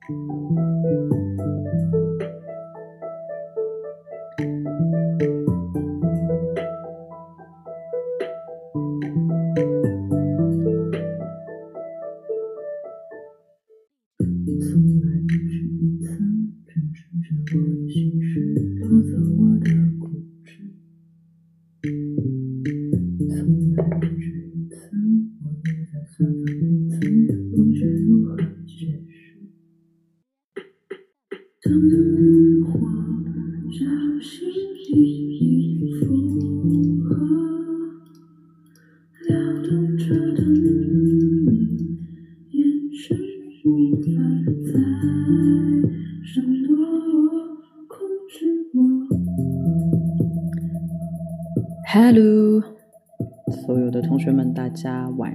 Hello，所有的同学们，大家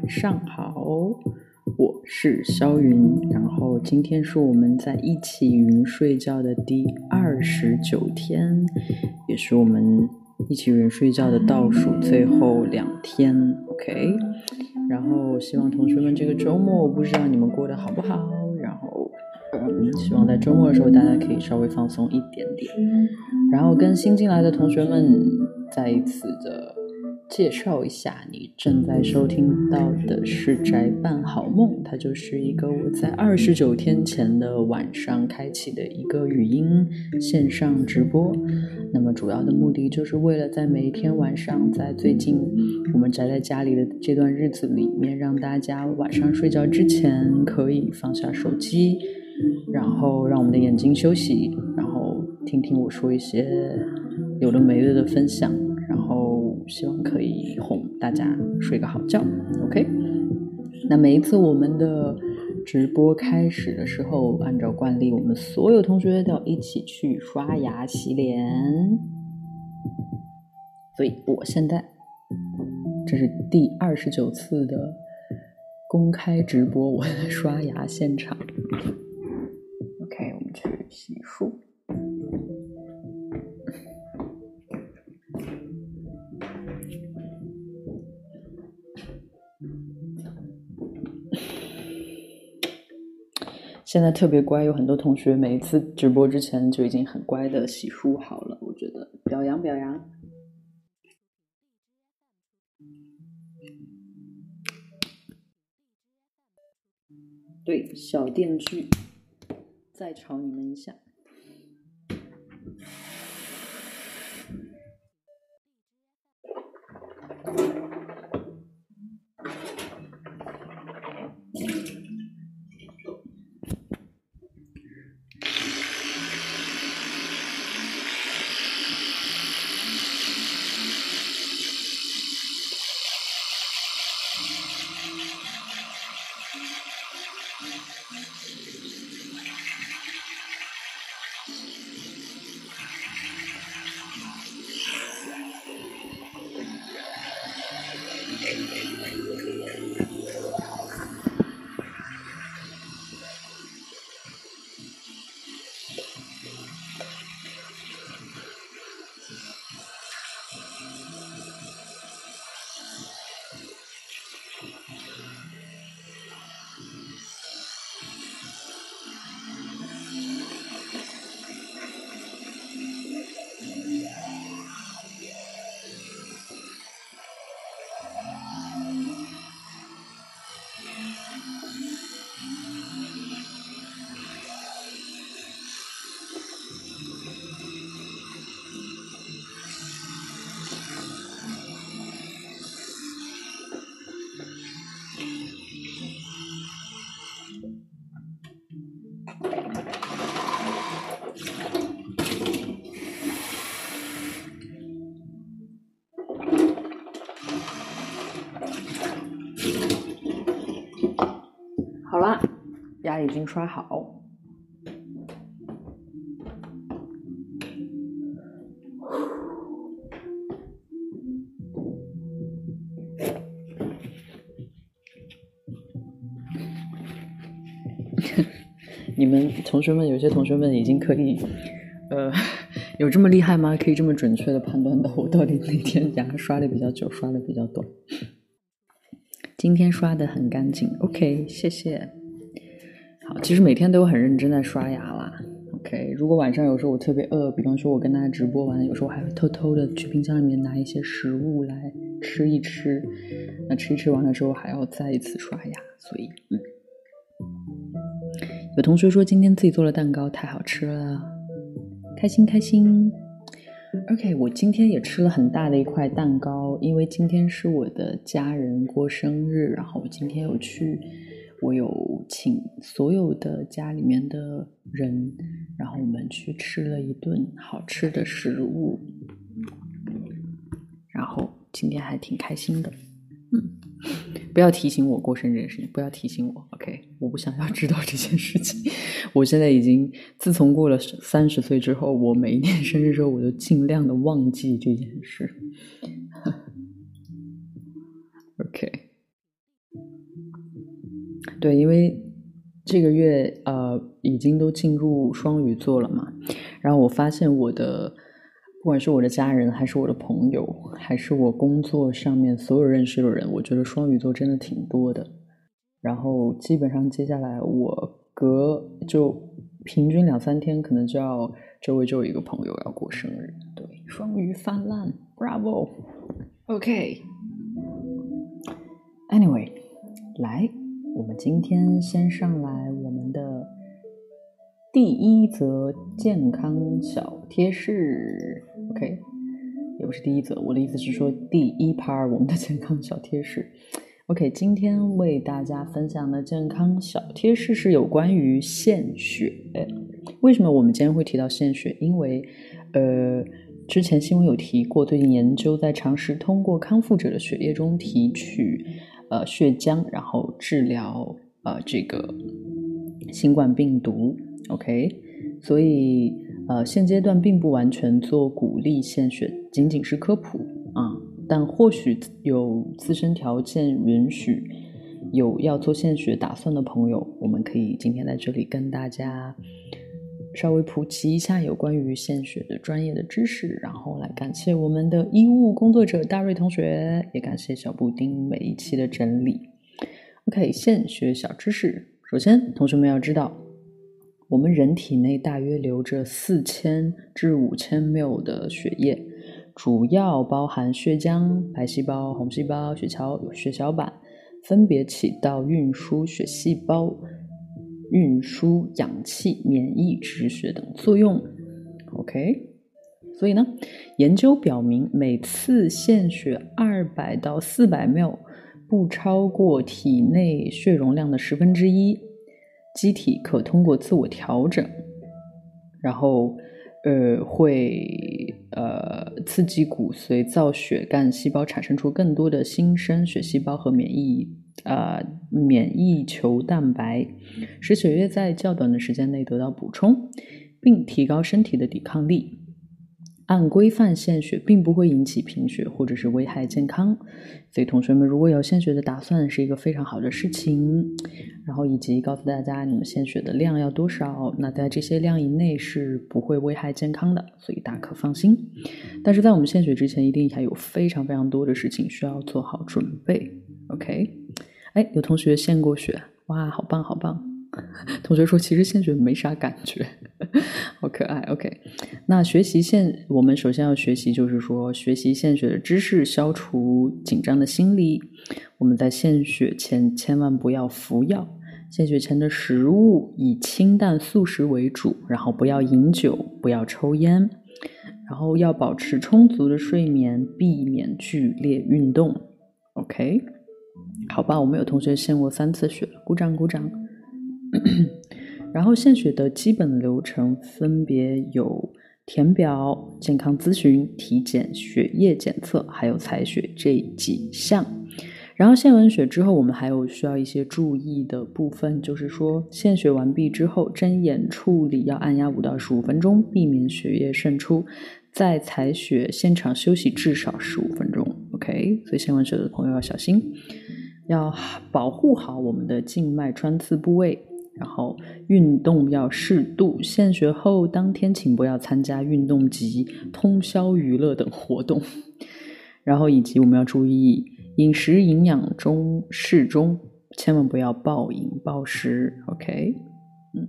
晚上好，我是肖云。然后今天是我们在一起云睡觉的第二十九天，也是我们一起云睡觉的倒数最后两天。OK，然后希望同学们这个周末，不知道你们过得好不好。然后，嗯，希望在周末的时候大家可以稍微放松一点点。然后跟新进来的同学们。再一次的介绍一下，你正在收听到的是《宅伴好梦》，它就是一个我在二十九天前的晚上开启的一个语音线上直播。那么主要的目的就是为了在每一天晚上，在最近我们宅在家里的这段日子里面，让大家晚上睡觉之前可以放下手机，然后让我们的眼睛休息，然后听听我说一些。有的没的的分享，希望可以哄大家睡个好觉，OK？那每一次我们的直播开始的时候，按照惯例，我们所有同学都要一起去刷牙洗脸。所以我现在这是第二十九次的公开直播，我的刷牙现场。OK，我们去洗漱。现在特别乖，有很多同学每一次直播之前就已经很乖的洗漱好了，我觉得表扬表扬。对，小电锯，再吵你们一下。已经刷好，你们同学们，有些同学们已经可以，呃，有这么厉害吗？可以这么准确的判断到我到底哪天牙刷的比较久，刷的比较短？今天刷的很干净，OK，谢谢。其实每天都很认真在刷牙啦。OK，如果晚上有时候我特别饿，比方说我跟大家直播完，有时候还会偷偷的去冰箱里面拿一些食物来吃一吃。那吃一吃完了之后，还要再一次刷牙。所以，嗯，有同学说今天自己做了蛋糕，太好吃了，开心开心。OK，我今天也吃了很大的一块蛋糕，因为今天是我的家人过生日，然后我今天有去。我有请所有的家里面的人，然后我们去吃了一顿好吃的食物，然后今天还挺开心的。嗯，不要提醒我过生日的事情，不要提醒我，OK？我不想要知道这件事情。我现在已经自从过了三十岁之后，我每一年生日时候，我都尽量的忘记这件事。对，因为这个月呃已经都进入双鱼座了嘛，然后我发现我的不管是我的家人，还是我的朋友，还是我工作上面所有认识的人，我觉得双鱼座真的挺多的。然后基本上接下来我隔就平均两三天，可能就要周围就有一个朋友要过生日。对，双鱼泛滥，Bravo，OK，Anyway，来。我们今天先上来我们的第一则健康小贴士，OK，也不是第一则，我的意思是说第一 part 我们的健康小贴士，OK，今天为大家分享的健康小贴士是有关于献血。为什么我们今天会提到献血？因为呃，之前新闻有提过，最近研究在尝试通过康复者的血液中提取。呃，血浆，然后治疗呃这个新冠病毒，OK，所以呃现阶段并不完全做鼓励献血，仅仅是科普啊。但或许有自身条件允许，有要做献血打算的朋友，我们可以今天在这里跟大家。稍微普及一下有关于献血的专业的知识，然后来感谢我们的医务工作者大瑞同学，也感谢小布丁每一期的整理。OK，献血小知识，首先同学们要知道，我们人体内大约留着四千至五千 ml 的血液，主要包含血浆、白细胞、红细胞、血桥、血小板，分别起到运输血细胞。运输氧气、免疫、止血等作用。OK，所以呢，研究表明，每次献血二百到四百 ml，不超过体内血容量的十分之一，机体可通过自我调整，然后呃会呃刺激骨髓造血干细胞，产生出更多的新生血细胞和免疫。呃，免疫球蛋白使血液在较短的时间内得到补充，并提高身体的抵抗力。按规范献血并不会引起贫血或者是危害健康，所以同学们如果有献血的打算，是一个非常好的事情。然后以及告诉大家你们献血的量要多少，那在这些量以内是不会危害健康的，所以大可放心。但是在我们献血之前，一定还有非常非常多的事情需要做好准备。OK。哎，有同学献过血，哇，好棒好棒！同学说，其实献血没啥感觉，好可爱。OK，那学习献，我们首先要学习，就是说学习献血的知识，消除紧张的心理。我们在献血前千万不要服药，献血前的食物以清淡素食为主，然后不要饮酒，不要抽烟，然后要保持充足的睡眠，避免剧烈运动。OK。好吧，我们有同学献过三次血，鼓掌鼓掌。然后献血的基本流程分别有填表、健康咨询、体检、血液检测，还有采血这几项。然后献完血之后，我们还有需要一些注意的部分，就是说献血完毕之后，针眼处理要按压五到十五分钟，避免血液渗出。在采血现场休息至少十五分钟。OK，所以献完血的朋友要小心。要保护好我们的静脉穿刺部位，然后运动要适度。献血后当天请不要参加运动及通宵娱乐等活动，然后以及我们要注意饮食营养中适中，千万不要暴饮暴食。OK，嗯，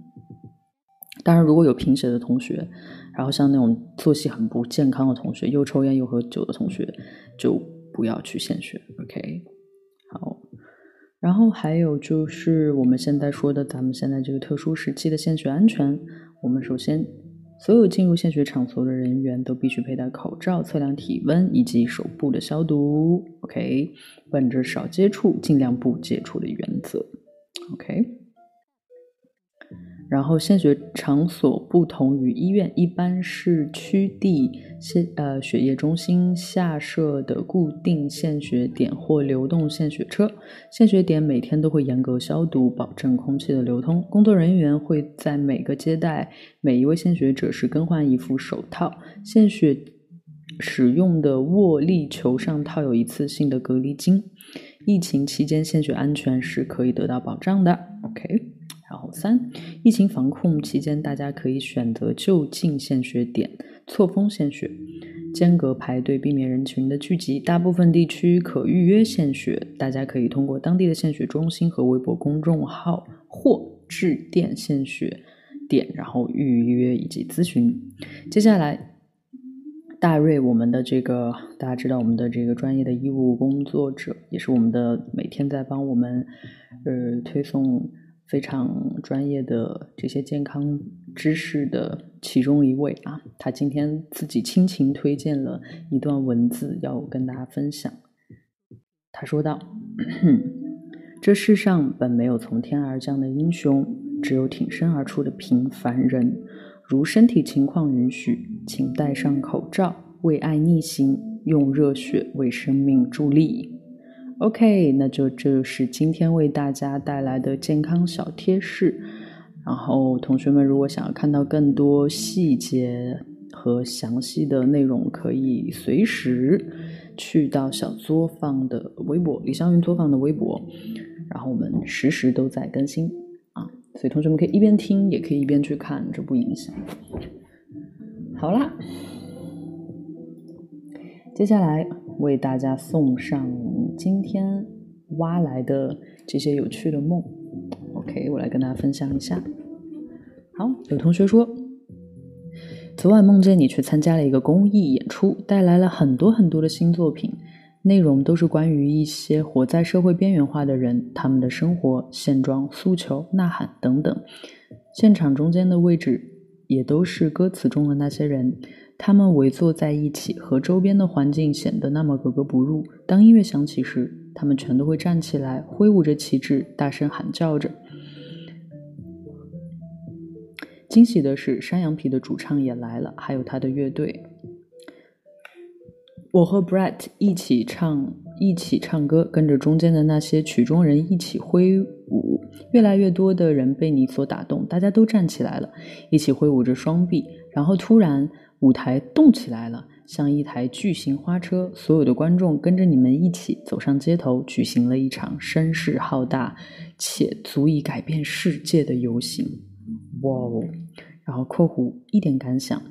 当然，如果有贫血的同学，然后像那种作息很不健康的同学，又抽烟又喝酒的同学，就不要去献血。OK，然后还有就是我们现在说的，咱们现在这个特殊时期的献血安全，我们首先。所有进入献血场所的人员都必须佩戴口罩，测量体温以及手部的消毒。OK，本着少接触、尽量不接触的原则。OK。然后献血场所不同于医院，一般是区地献呃血液中心下设的固定献血点或流动献血车。献血点每天都会严格消毒，保证空气的流通。工作人员会在每个接待每一位献血者时更换一副手套。献血使用的握力球上套有一次性的隔离巾。疫情期间献血安全是可以得到保障的。OK。然后三，疫情防控期间，大家可以选择就近献血点，错峰献血，间隔排队，避免人群的聚集。大部分地区可预约献血，大家可以通过当地的献血中心和微博公众号或致电献血点，然后预约以及咨询。接下来，大瑞，我们的这个大家知道，我们的这个专业的医务工作者，也是我们的每天在帮我们呃推送。非常专业的这些健康知识的其中一位啊，他今天自己亲情推荐了一段文字要跟大家分享。他说道：“这世上本没有从天而降的英雄，只有挺身而出的平凡人。如身体情况允许，请戴上口罩，为爱逆行，用热血为生命助力。” OK，那就这是今天为大家带来的健康小贴士。然后，同学们如果想要看到更多细节和详细的内容，可以随时去到小作坊的微博，李湘云作坊的微博。然后我们时时都在更新啊，所以同学们可以一边听，也可以一边去看，这不影响。好啦，接下来。为大家送上今天挖来的这些有趣的梦。OK，我来跟大家分享一下。好，有同学说，昨晚梦见你去参加了一个公益演出，带来了很多很多的新作品，内容都是关于一些活在社会边缘化的人，他们的生活现状、诉求、呐喊等等。现场中间的位置也都是歌词中的那些人。他们围坐在一起，和周边的环境显得那么格格不入。当音乐响起时，他们全都会站起来，挥舞着旗帜，大声喊叫着。惊喜的是，山羊皮的主唱也来了，还有他的乐队。我和 Brett 一起唱，一起唱歌，跟着中间的那些曲中人一起挥舞。越来越多的人被你所打动，大家都站起来了，一起挥舞着双臂，然后突然。舞台动起来了，像一台巨型花车，所有的观众跟着你们一起走上街头，举行了一场声势浩大且足以改变世界的游行。哇哦！然后（括弧）一点感想：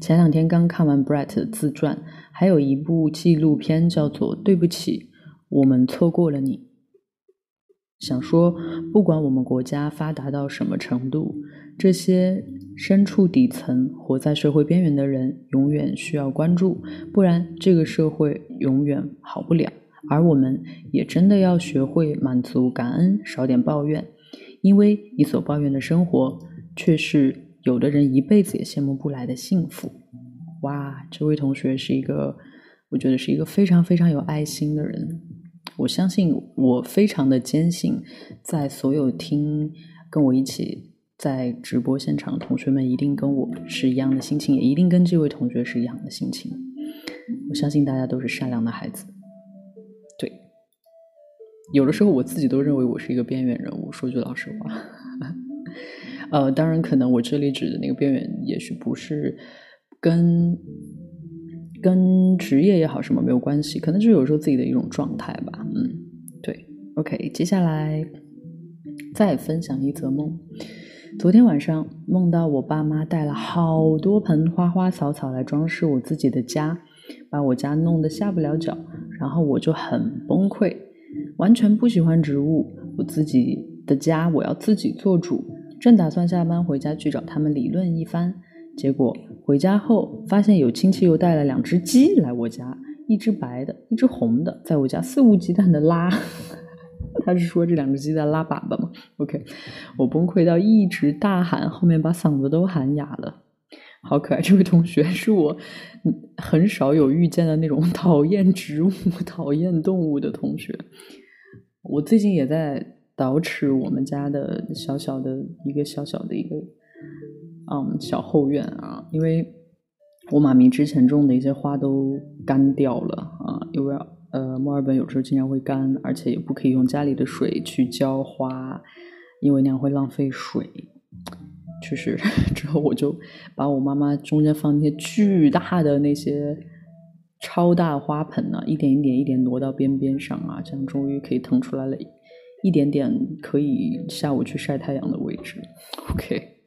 前两天刚看完 Brett 的自传，还有一部纪录片叫做《对不起，我们错过了你》。想说，不管我们国家发达到什么程度，这些身处底层、活在社会边缘的人，永远需要关注，不然这个社会永远好不了。而我们也真的要学会满足、感恩，少点抱怨，因为你所抱怨的生活，却是有的人一辈子也羡慕不来的幸福。哇，这位同学是一个，我觉得是一个非常非常有爱心的人。我相信，我非常的坚信，在所有听跟我一起在直播现场的同学们，一定跟我是一样的心情，也一定跟这位同学是一样的心情。我相信大家都是善良的孩子。对，有的时候我自己都认为我是一个边缘人物。说句老实话，呃，当然，可能我这里指的那个边缘，也许不是跟。跟职业也好什么没有关系，可能就是有时候自己的一种状态吧。嗯，对，OK，接下来再分享一则梦。昨天晚上梦到我爸妈带了好多盆花花草草来装饰我自己的家，把我家弄得下不了脚，然后我就很崩溃，完全不喜欢植物，我自己的家我要自己做主，正打算下班回家去找他们理论一番。结果回家后发现有亲戚又带了两只鸡来我家，一只白的，一只红的，在我家肆无忌惮的拉。他是说这两只鸡在拉粑粑吗？OK，我崩溃到一直大喊，后面把嗓子都喊哑了。好可爱，这位同学是我很少有遇见的那种讨厌植物、讨厌动物的同学。我最近也在捯饬我们家的小小的一个小小的一个嗯小后院啊，因为我妈咪之前种的一些花都干掉了啊，因为。呃，墨尔本有时候经常会干，而且也不可以用家里的水去浇花，因为那样会浪费水。就是 之后我就把我妈妈中间放那些巨大的那些超大花盆呢，一点一点一点挪到边边上啊，这样终于可以腾出来了一点点可以下午去晒太阳的位置。OK，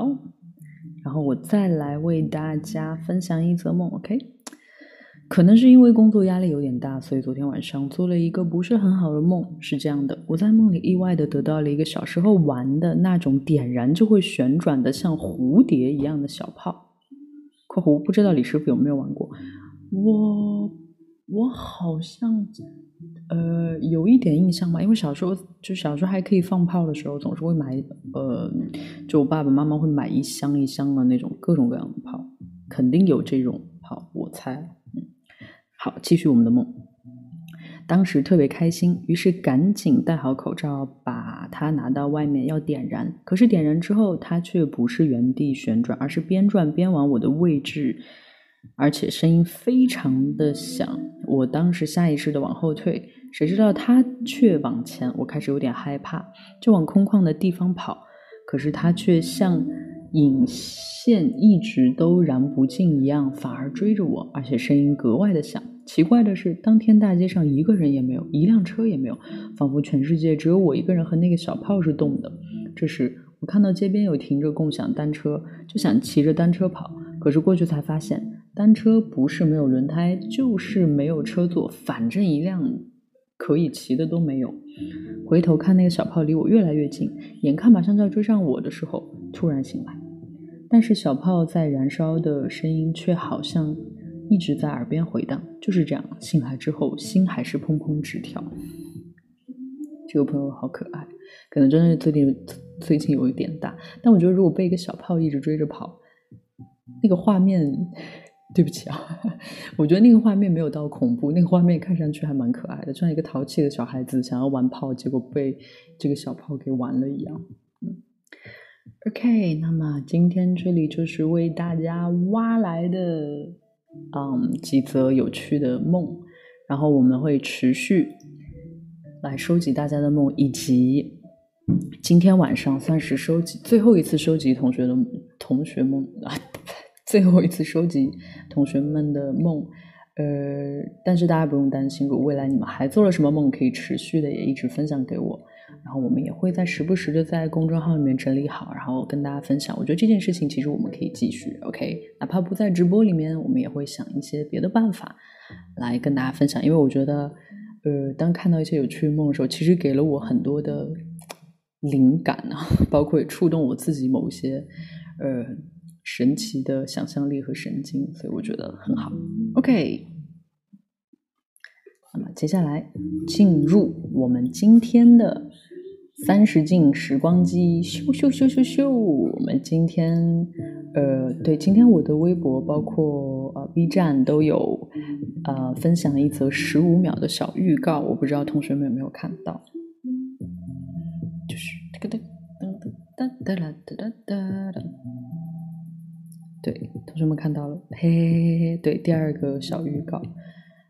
好。然后我再来为大家分享一则梦，OK？可能是因为工作压力有点大，所以昨天晚上做了一个不是很好的梦。是这样的，我在梦里意外的得到了一个小时候玩的那种点燃就会旋转的像蝴蝶一样的小炮。括弧不知道李师傅有没有玩过？我我好像。呃，有一点印象吧，因为小时候就小时候还可以放炮的时候，总是会买，呃，就我爸爸妈妈会买一箱一箱的那种各种各样的炮，肯定有这种炮，我猜。嗯，好，继续我们的梦。当时特别开心，于是赶紧戴好口罩，把它拿到外面要点燃。可是点燃之后，它却不是原地旋转，而是边转边往我的位置。而且声音非常的响，我当时下意识的往后退，谁知道他却往前，我开始有点害怕，就往空旷的地方跑，可是他却像引线一直都燃不尽一样，反而追着我，而且声音格外的响。奇怪的是，当天大街上一个人也没有，一辆车也没有，仿佛全世界只有我一个人和那个小炮是动的。这时，我看到街边有停着共享单车，就想骑着单车跑，可是过去才发现。单车不是没有轮胎，就是没有车座，反正一辆可以骑的都没有。回头看那个小炮离我越来越近，眼看马上就要追上我的时候，突然醒来。但是小炮在燃烧的声音却好像一直在耳边回荡。就是这样，醒来之后心还是砰砰直跳。这个朋友好可爱，可能真的是最近最近有一点大。但我觉得如果被一个小炮一直追着跑，那个画面。对不起啊，我觉得那个画面没有到恐怖，那个画面看上去还蛮可爱的，就像一个淘气的小孩子想要玩炮，结果被这个小炮给玩了一样。嗯，OK，那么今天这里就是为大家挖来的，嗯，几则有趣的梦，然后我们会持续来收集大家的梦，以及今天晚上算是收集最后一次收集同学的同学梦啊。最后一次收集同学们的梦，呃，但是大家不用担心，如果未来你们还做了什么梦，可以持续的也一直分享给我，然后我们也会在时不时的在公众号里面整理好，然后跟大家分享。我觉得这件事情其实我们可以继续，OK，哪怕不在直播里面，我们也会想一些别的办法来跟大家分享。因为我觉得，呃，当看到一些有趣的梦的时候，其实给了我很多的灵感啊，包括也触动我自己某些，呃。神奇的想象力和神经，所以我觉得很好。OK，那么接下来进入我们今天的三十进时光机。咻咻咻咻咻！我们今天呃，对，今天我的微博包括呃 B 站都有呃分享了一则十五秒的小预告，我不知道同学们有没有看到，就是哒哒哒哒哒哒哒哒哒。对，同学们看到了，嘿嘿嘿嘿，对，第二个小预告，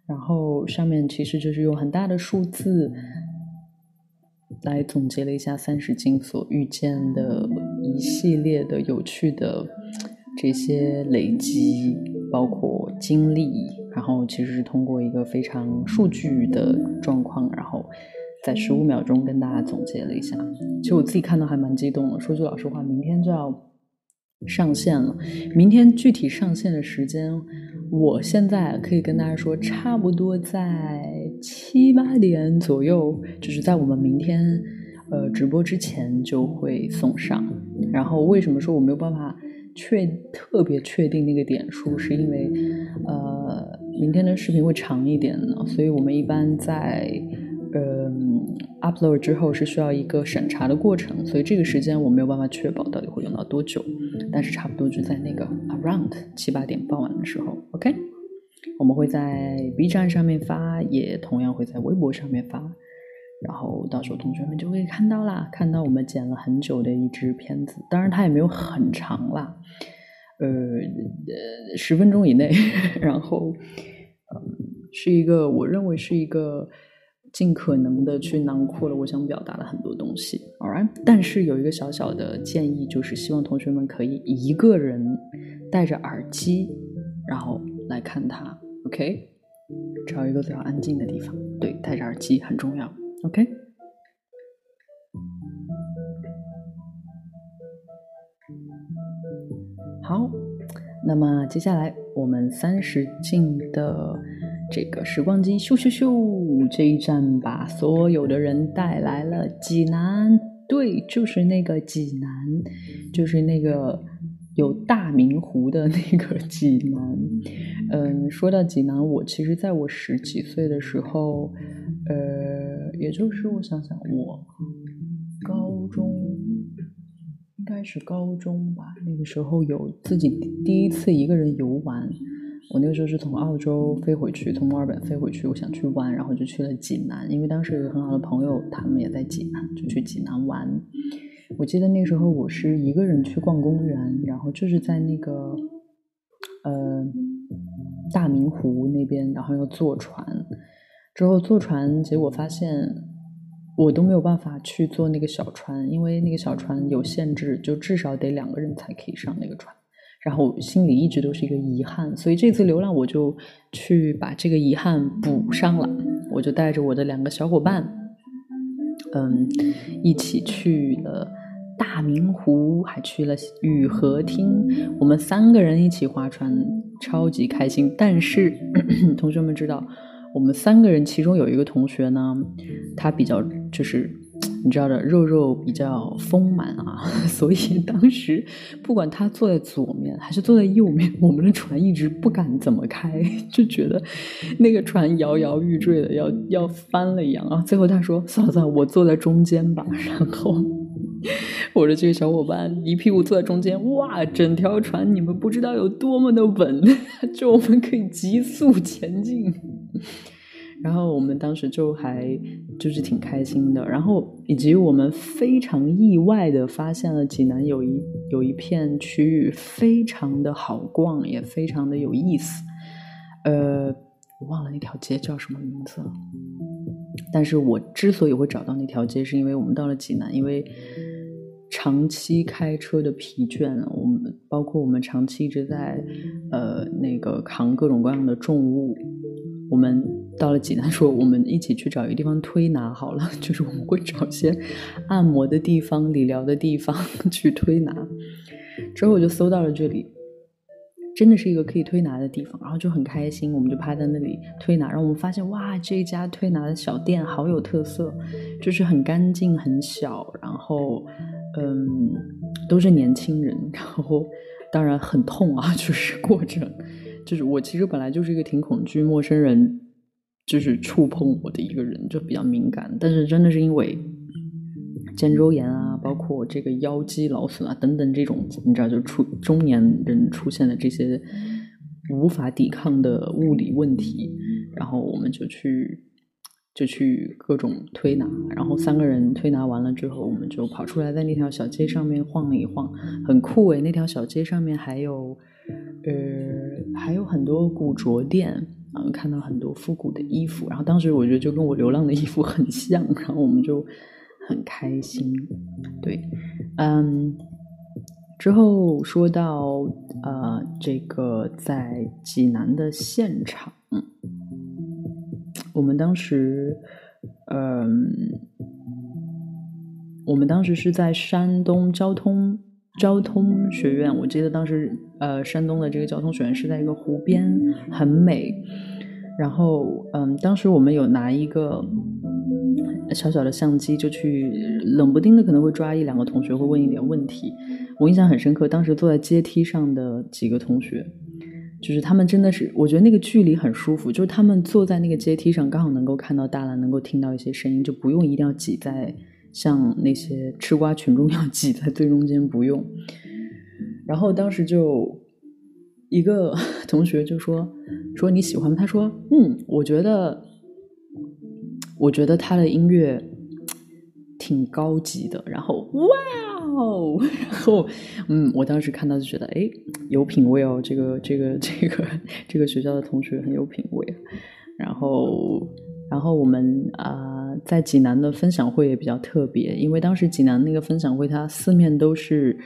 然后上面其实就是用很大的数字来总结了一下三十斤所遇见的一系列的有趣的这些累积，包括经历，然后其实是通过一个非常数据的状况，然后在十五秒钟跟大家总结了一下。其实我自己看到还蛮激动的，说句老实话，明天就要。上线了。明天具体上线的时间，我现在可以跟大家说，差不多在七八点左右，就是在我们明天呃直播之前就会送上。然后为什么说我没有办法确特别确定那个点数，是因为呃明天的视频会长一点呢，所以我们一般在。嗯，upload 之后是需要一个审查的过程，所以这个时间我没有办法确保到底会用到多久，但是差不多就在那个 around 七八点傍晚的时候，OK，我们会在 B 站上面发，也同样会在微博上面发，然后到时候同学们就会看到啦，看到我们剪了很久的一支片子，当然它也没有很长啦，呃呃十分钟以内，然后嗯是一个我认为是一个。尽可能的去囊括了我想表达的很多东西，All right，但是有一个小小的建议，就是希望同学们可以一个人戴着耳机，然后来看它，OK？找一个比较安静的地方，对，戴着耳机很重要，OK？好，那么接下来我们三十进的。这个时光机咻咻咻，这一站把所有的人带来了济南，对，就是那个济南，就是那个有大明湖的那个济南。嗯，说到济南，我其实在我十几岁的时候，呃，也就是我想想，我高中应该是高中吧，那个时候有自己第一次一个人游玩。我那个时候是从澳洲飞回去，从墨尔本飞回去，我想去玩，然后就去了济南，因为当时有个很好的朋友，他们也在济南，就去济南玩。我记得那时候我是一个人去逛公园，然后就是在那个呃大明湖那边，然后要坐船。之后坐船，结果发现我都没有办法去坐那个小船，因为那个小船有限制，就至少得两个人才可以上那个船。然后心里一直都是一个遗憾，所以这次流浪我就去把这个遗憾补上了。我就带着我的两个小伙伴，嗯，一起去了大明湖，还去了雨荷厅。我们三个人一起划船，超级开心。但是 同学们知道，我们三个人其中有一个同学呢，他比较就是。你知道的，肉肉比较丰满啊，所以当时不管他坐在左面还是坐在右面，我们的船一直不敢怎么开，就觉得那个船摇摇欲坠的，要要翻了一样啊。最后他说：“算了算了，我坐在中间吧。”然后我的这个小伙伴一屁股坐在中间，哇，整条船你们不知道有多么的稳，就我们可以急速前进。然后我们当时就还就是挺开心的，然后以及我们非常意外的发现了济南有一有一片区域非常的好逛，也非常的有意思。呃，我忘了那条街叫什么名字了。但是我之所以会找到那条街，是因为我们到了济南，因为长期开车的疲倦，我们包括我们长期一直在呃那个扛各种各样的重物。我们到了济南，说我们一起去找一个地方推拿好了，就是我们会找些按摩的地方、理疗的地方去推拿。之后我就搜到了这里，真的是一个可以推拿的地方，然后就很开心，我们就趴在那里推拿。然后我们发现，哇，这家推拿的小店好有特色，就是很干净、很小，然后嗯，都是年轻人，然后当然很痛啊，就是过程。就是我其实本来就是一个挺恐惧陌生人，就是触碰我的一个人，就比较敏感。但是真的是因为肩周炎啊，包括这个腰肌劳损啊等等这种，你知道，就出中年人出现的这些无法抵抗的物理问题，然后我们就去就去各种推拿，然后三个人推拿完了之后，我们就跑出来在那条小街上面晃了一晃，很酷诶，那条小街上面还有。呃，还有很多古着店，嗯，看到很多复古的衣服，然后当时我觉得就跟我流浪的衣服很像，然后我们就很开心。对，嗯，之后说到呃，这个在济南的现场，我们当时，嗯，我们当时是在山东交通。交通学院，我记得当时呃，山东的这个交通学院是在一个湖边，很美。然后嗯，当时我们有拿一个小小的相机，就去冷不丁的可能会抓一两个同学，会问一点问题。我印象很深刻，当时坐在阶梯上的几个同学。就是他们真的是，我觉得那个距离很舒服。就是他们坐在那个阶梯上，刚好能够看到大蓝，能够听到一些声音，就不用一定要挤在像那些吃瓜群众要挤在最中间，不用。然后当时就一个 同学就说：“说你喜欢？”他说：“嗯，我觉得，我觉得他的音乐挺高级的。”然后哇！哦，然后，嗯，我当时看到就觉得，哎，有品位哦，这个这个这个这个学校的同学很有品位。然后，然后我们啊，在济南的分享会也比较特别，因为当时济南那个分享会，它四面都是。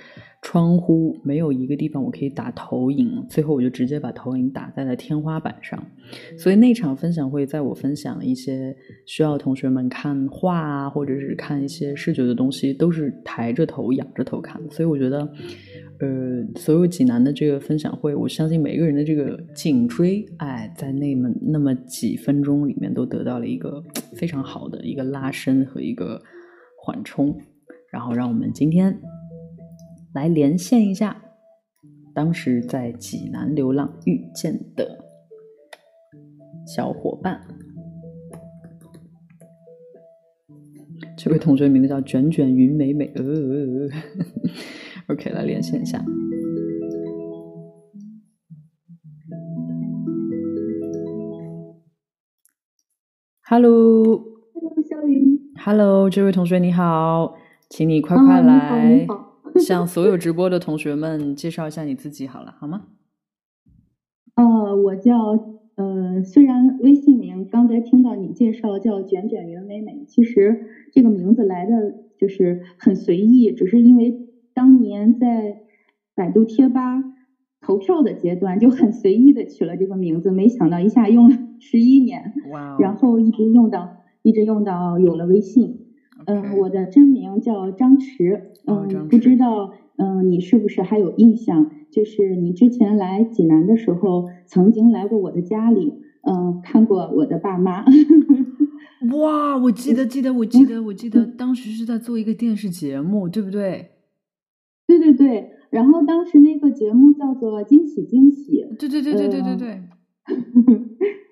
窗户没有一个地方我可以打投影，最后我就直接把投影打在了天花板上。所以那场分享会，在我分享一些需要同学们看画啊，或者是看一些视觉的东西，都是抬着头、仰着头看。所以我觉得，呃，所有济南的这个分享会，我相信每个人的这个颈椎，哎，在那么那么几分钟里面，都得到了一个非常好的一个拉伸和一个缓冲。然后让我们今天。来连线一下，当时在济南流浪遇见的小伙伴。这位同学名字叫卷卷云美美，呃，OK，来连线一下。Hello，Hello，肖云，Hello，这位同学你好，请你快快来。向所有直播的同学们介绍一下你自己好了，好吗？呃，我叫呃，虽然微信名刚才听到你介绍叫卷卷袁美美，其实这个名字来的就是很随意，只是因为当年在百度贴吧投票的阶段就很随意的取了这个名字，没想到一下用了十一年，哇！然后一直用到一直用到有了微信。嗯，我的真名叫张驰。嗯，不知道，嗯，你是不是还有印象？就是你之前来济南的时候，曾经来过我的家里，嗯，看过我的爸妈。哇，我记得，记得，我记得，我记得，当时是在做一个电视节目，对不对？对对对，然后当时那个节目叫做《惊喜惊喜》。对对对对对对对。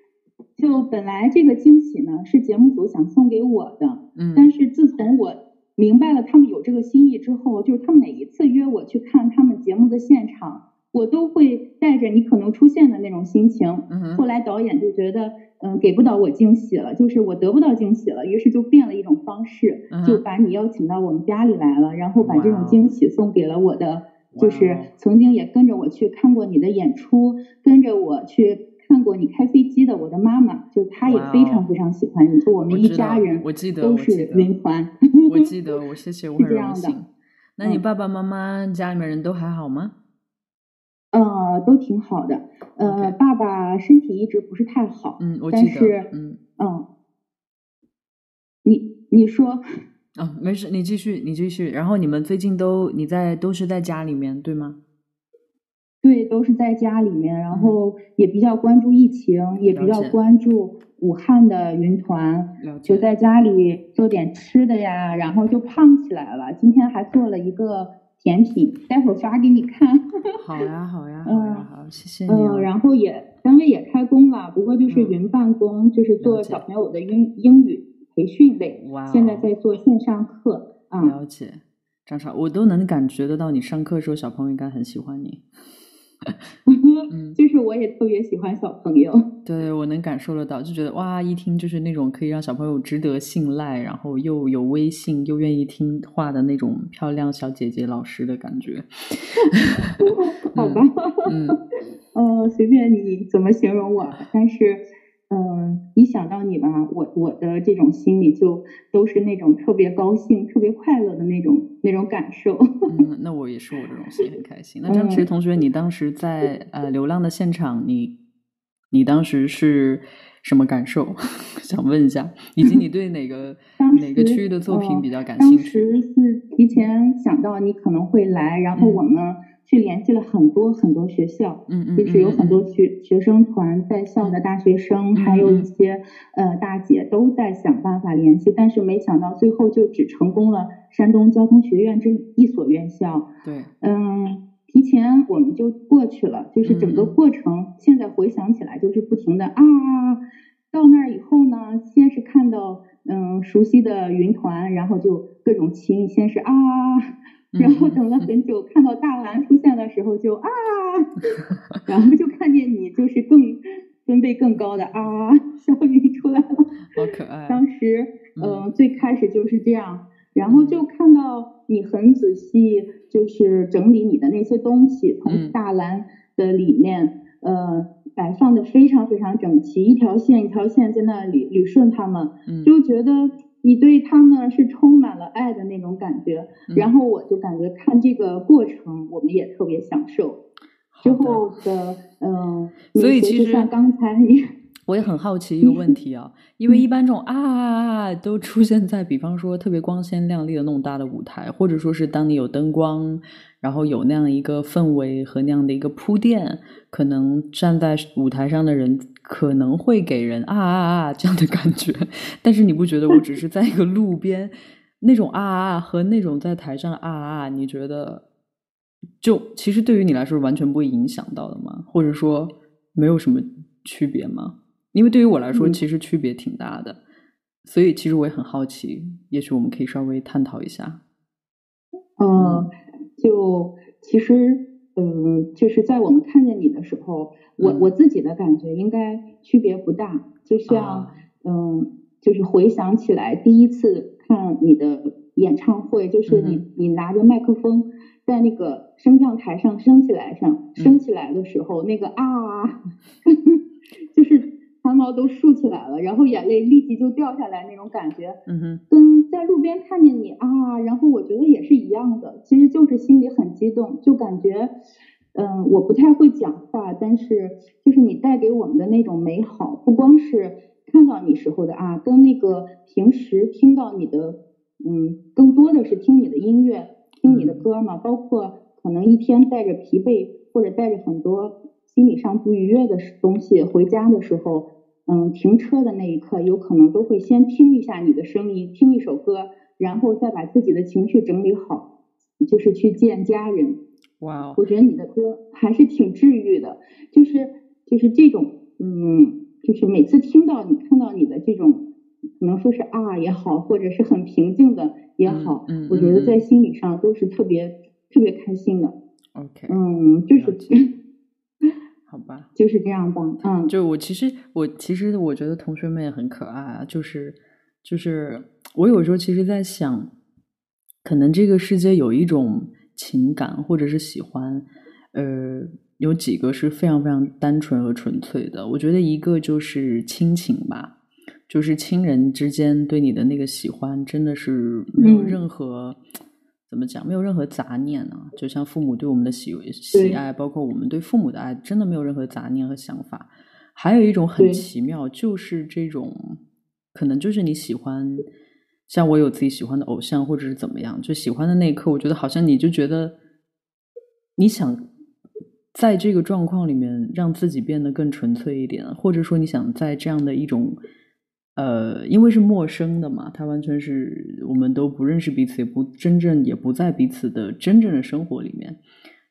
就本来这个惊喜呢，是节目组想送给我的，嗯，但是自从我。明白了，他们有这个心意之后，就是他们每一次约我去看他们节目的现场，我都会带着你可能出现的那种心情。后来导演就觉得，嗯，给不到我惊喜了，就是我得不到惊喜了，于是就变了一种方式，就把你邀请到我们家里来了，然后把这种惊喜送给了我的，就是曾经也跟着我去看过你的演出，跟着我去。看过你开飞机的，我的妈妈就她也非常非常喜欢你，就我们一家人，我记得都是云团。我记得，我谢谢，我很荣幸。那你爸爸妈妈家里面人都还好吗？呃，都挺好的。呃，爸爸身体一直不是太好，嗯，我记得，嗯嗯，你你说，啊，没事，你继续，你继续。然后你们最近都你在都是在家里面对吗？对，都是在家里面，然后也比较关注疫情，也比较关注武汉的云团，就在家里做点吃的呀，然后就胖起来了。今天还做了一个甜品，待会儿发给你看。好呀，好呀，嗯，好，谢谢你。嗯，然后也单位也开工了，不过就是云办公，就是做小朋友的英英语培训类。哇，现在在做线上课。啊，了解，张超，我都能感觉得到，你上课的时候小朋友应该很喜欢你。嗯，就是我也特别喜欢小朋友，对我能感受得到，就觉得哇，一听就是那种可以让小朋友值得信赖，然后又有威信又愿意听话的那种漂亮小姐姐老师的感觉。好吧，嗯，呃，随便你怎么形容我，但是。嗯，一想到你吧，我我的这种心里就都是那种特别高兴、特别快乐的那种那种感受。嗯，那我也是我这种心很开心。那张驰同学，你当时在呃流浪的现场，你你当时是什么感受？想问一下，以及你对哪个 哪个区域的作品比较感兴趣？当时是提前想到你可能会来，然后我们。去联系了很多很多学校，嗯嗯，就是有很多学学生团在校的大学生，还有一些呃大姐都在想办法联系，但是没想到最后就只成功了山东交通学院这一所院校。对，嗯，提前我们就过去了，就是整个过程现在回想起来就是不停的啊，到那儿以后呢，先是看到嗯熟悉的云团，然后就各种亲，先是啊。然后等了很久，看到大蓝出现的时候就啊，然后就看见你就是更分贝更高的啊，小雨出来了，好可爱。当时嗯，最开始就是这样，然后就看到你很仔细，就是整理你的那些东西，从大蓝的里面呃摆放的非常非常整齐，一条线一条线在那里捋顺它们，就觉得。你对他们是充满了爱的那种感觉，然后我就感觉看这个过程，我们也特别享受。之后的嗯，所以其实像刚才你，我也很好奇一个问题啊，因为一般这种啊啊啊都出现在，比方说特别光鲜亮丽的那种大的舞台，或者说是当你有灯光，然后有那样一个氛围和那样的一个铺垫，可能站在舞台上的人。可能会给人啊啊啊这样的感觉，但是你不觉得我只是在一个路边那种啊啊啊和那种在台上啊啊，你觉得就其实对于你来说完全不会影响到的吗？或者说没有什么区别吗？因为对于我来说其实区别挺大的，所以其实我也很好奇，也许我们可以稍微探讨一下。嗯，就其实。嗯，就是在我们看见你的时候，我我自己的感觉应该区别不大。就像嗯，就是回想起来第一次看你的演唱会，就是你你拿着麦克风在那个升降台上升起来上升起来的时候，那个啊，就是。都竖起来了，然后眼泪立即就掉下来那种感觉，嗯哼，跟在路边看见你啊，然后我觉得也是一样的，其实就是心里很激动，就感觉，嗯，我不太会讲话，但是就是你带给我们的那种美好，不光是看到你时候的啊，跟那个平时听到你的，嗯，更多的是听你的音乐，听你的歌嘛，包括可能一天带着疲惫或者带着很多。心理上不愉悦的东西，回家的时候，嗯，停车的那一刻，有可能都会先听一下你的声音，听一首歌，然后再把自己的情绪整理好，就是去见家人。哇，我觉得你的歌还是挺治愈的，就是就是这种，嗯，就是每次听到你看到你的这种，可能说是啊也好，或者是很平静的也好，嗯，我觉得在心理上都是特别特别开心的。OK，嗯，就是。好吧，就是这样吧。嗯，就我其实我其实我觉得同学们也很可爱啊。就是就是我有时候其实在想，可能这个世界有一种情感或者是喜欢，呃，有几个是非常非常单纯和纯粹的。我觉得一个就是亲情吧，就是亲人之间对你的那个喜欢，真的是没有任何。怎么讲？没有任何杂念呢？就像父母对我们的喜喜爱，包括我们对父母的爱，真的没有任何杂念和想法。还有一种很奇妙，就是这种可能就是你喜欢，像我有自己喜欢的偶像，或者是怎么样，就喜欢的那一刻，我觉得好像你就觉得你想在这个状况里面让自己变得更纯粹一点，或者说你想在这样的一种。呃，因为是陌生的嘛，他完全是我们都不认识彼此，也不真正也不在彼此的真正的生活里面。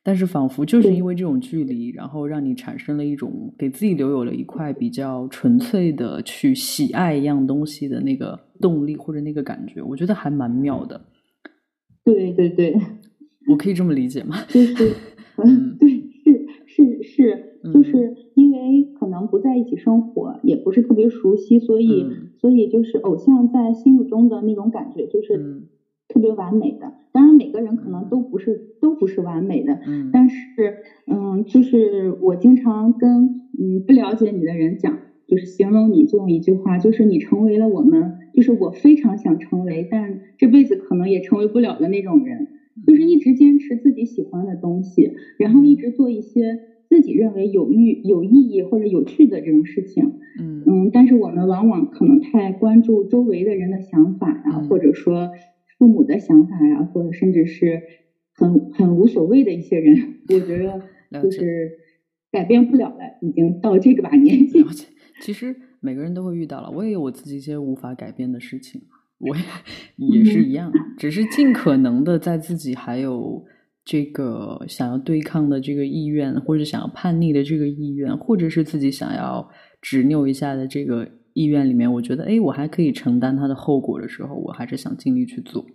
但是仿佛就是因为这种距离，然后让你产生了一种给自己留有了一块比较纯粹的去喜爱一样东西的那个动力或者那个感觉，我觉得还蛮妙的。对对对，我可以这么理解吗？就是 嗯，对，是是是，就是因为。可能不在一起生活，也不是特别熟悉，所以所以就是偶像在心目中的那种感觉就是特别完美的。当然每个人可能都不是都不是完美的，但是嗯，就是我经常跟嗯不了解你的人讲，就是形容你就用一句话，就是你成为了我们，就是我非常想成为，但这辈子可能也成为不了的那种人，就是一直坚持自己喜欢的东西，然后一直做一些。自己认为有欲有意义或者有趣的这种事情。嗯嗯，但是我们往往可能太关注周围的人的想法呀，或者说父母的想法呀，或者甚至是很很无所谓的一些人，我觉得就是改变不了了，已经到这个把年纪。其实每个人都会遇到了，我也有我自己一些无法改变的事情，我也也是一样，只是尽可能的在自己还有这个想要对抗的这个意愿，或者想要叛逆的这个意愿，或者是自己想要。执拗一下的这个意愿里面，我觉得，哎，我还可以承担它的后果的时候，我还是想尽力去做，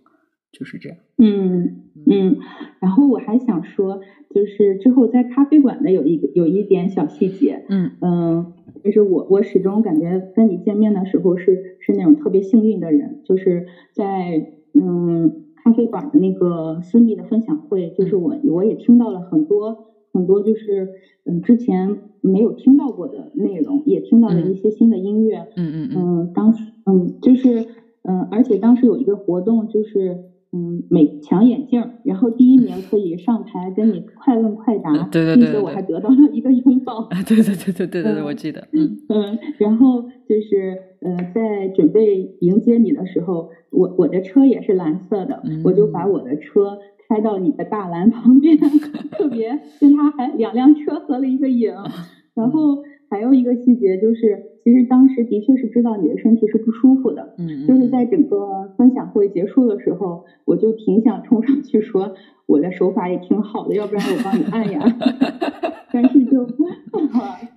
就是这样。嗯嗯，然后我还想说，就是之后在咖啡馆的有一个有一点小细节，嗯嗯，就是我我始终感觉跟你见面的时候是是那种特别幸运的人，就是在嗯咖啡馆的那个私密的分享会，就是我我也听到了很多。很多就是嗯之前没有听到过的内容，也听到了一些新的音乐。嗯嗯嗯。当时嗯就是嗯，而且当时有一个活动，就是嗯美强眼镜，然后第一名可以上台跟你快问快答。对对对。并且我还得到了一个拥抱。对对对对对对对，我记得。嗯嗯，然后就是呃在准备迎接你的时候，我我的车也是蓝色的，我就把我的车。开到你的大蓝 旁边，特别跟他还两辆车合了一个影。然后还有一个细节就是，其实当时的确是知道你的身体是不舒服的。嗯就是在整个分享会结束的时候，我就挺想冲上去说，我的手法也挺好的，要不然我帮你按呀。但是就